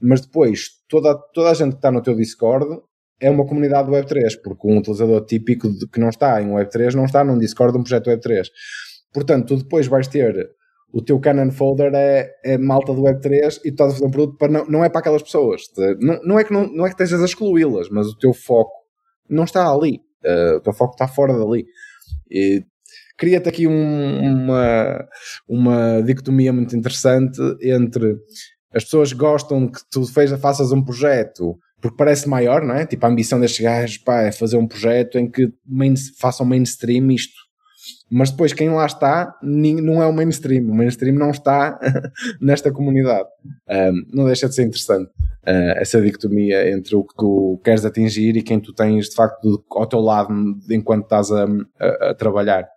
Mas depois toda, toda a gente que está no teu Discord é uma comunidade do Web3, porque um utilizador típico de, que não está em Web3 não está num Discord de um projeto Web3. Portanto, tu depois vais ter o teu Canon Folder é, é malta do Web3 e tu estás a fazer um produto para não, não é para aquelas pessoas. Não, não, é que não, não é que estejas a excluí-las, mas o teu foco não está ali. Uh, o teu foco está fora dali. E cria-te aqui um, uma, uma dicotomia muito interessante entre as pessoas gostam que tu fez, faças um projeto porque parece maior, não é? Tipo, a ambição destes gajos pá, é fazer um projeto em que main, façam mainstream isto mas depois quem lá está não é o mainstream, o mainstream não está nesta comunidade. Um, não deixa de ser interessante uh, essa dicotomia entre o que tu queres atingir e quem tu tens de facto ao teu lado enquanto estás a, a, a trabalhar.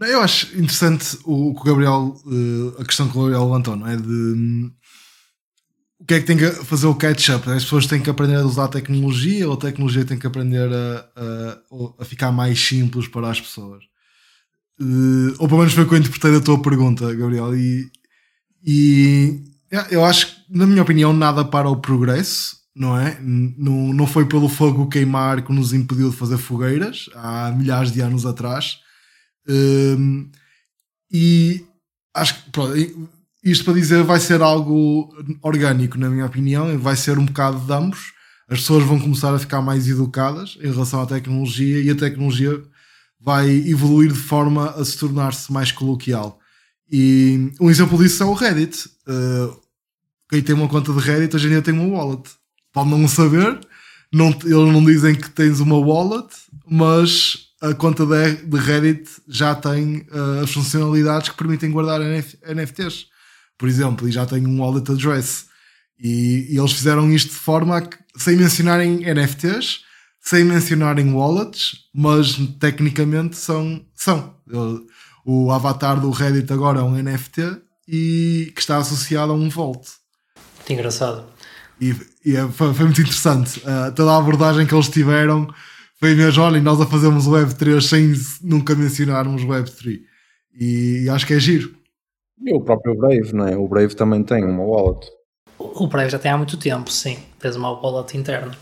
Eu acho interessante o que o Gabriel, uh, a questão que o Gabriel levantou, não é? De um, o que é que tem que fazer o catch-up? As pessoas têm que aprender a usar a tecnologia ou a tecnologia tem que aprender a, a, a ficar mais simples para as pessoas? Uh, ou pelo menos foi o que eu interpretei da tua pergunta, Gabriel. E, e eu acho que, na minha opinião, nada para o progresso, não é? Não, não foi pelo fogo queimar que nos impediu de fazer fogueiras há milhares de anos atrás. Uh, e acho que pronto, isto para dizer vai ser algo orgânico, na minha opinião, vai ser um bocado de ambos. As pessoas vão começar a ficar mais educadas em relação à tecnologia e a tecnologia vai evoluir de forma a se tornar-se mais coloquial. E um exemplo disso é o Reddit. Uh, quem tem uma conta de Reddit hoje em dia tem uma wallet. Pode não saber, não, eles não dizem que tens uma wallet, mas a conta de, Reddit já tem uh, as funcionalidades que permitem guardar NF, NFTs por exemplo, e já tem um wallet address. E, e, eles fizeram isto de forma que, sem mencionarem NFTs, sem mencionarem wallets, mas tecnicamente são. são. O avatar do Reddit agora é um NFT e que está associado a um Vault. Muito engraçado. E, e é, foi, foi, muito interessante. Uh, toda a abordagem que eles tiveram foi mesmo, olha, nós a fazermos Web3 sem nunca mencionarmos Web3. E, acho que é giro. E o próprio Brave, não é? O Brave também tem uma wallet. O Brave já tem há muito tempo, sim. Tens uma wallet interna.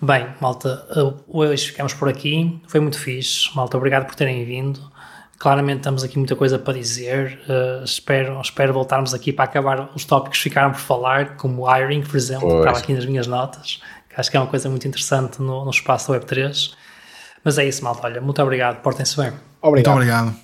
Bem, malta, hoje ficamos por aqui. Foi muito fixe. Malta, obrigado por terem vindo. Claramente temos aqui muita coisa para dizer. Uh, espero, espero voltarmos aqui para acabar os tópicos que ficaram por falar, como o hiring, por exemplo, pois. que estava aqui nas minhas notas, acho que é uma coisa muito interessante no, no espaço Web3. Mas é isso, malta. Olha, muito obrigado. Portem-se bem. Obrigado. Muito obrigado.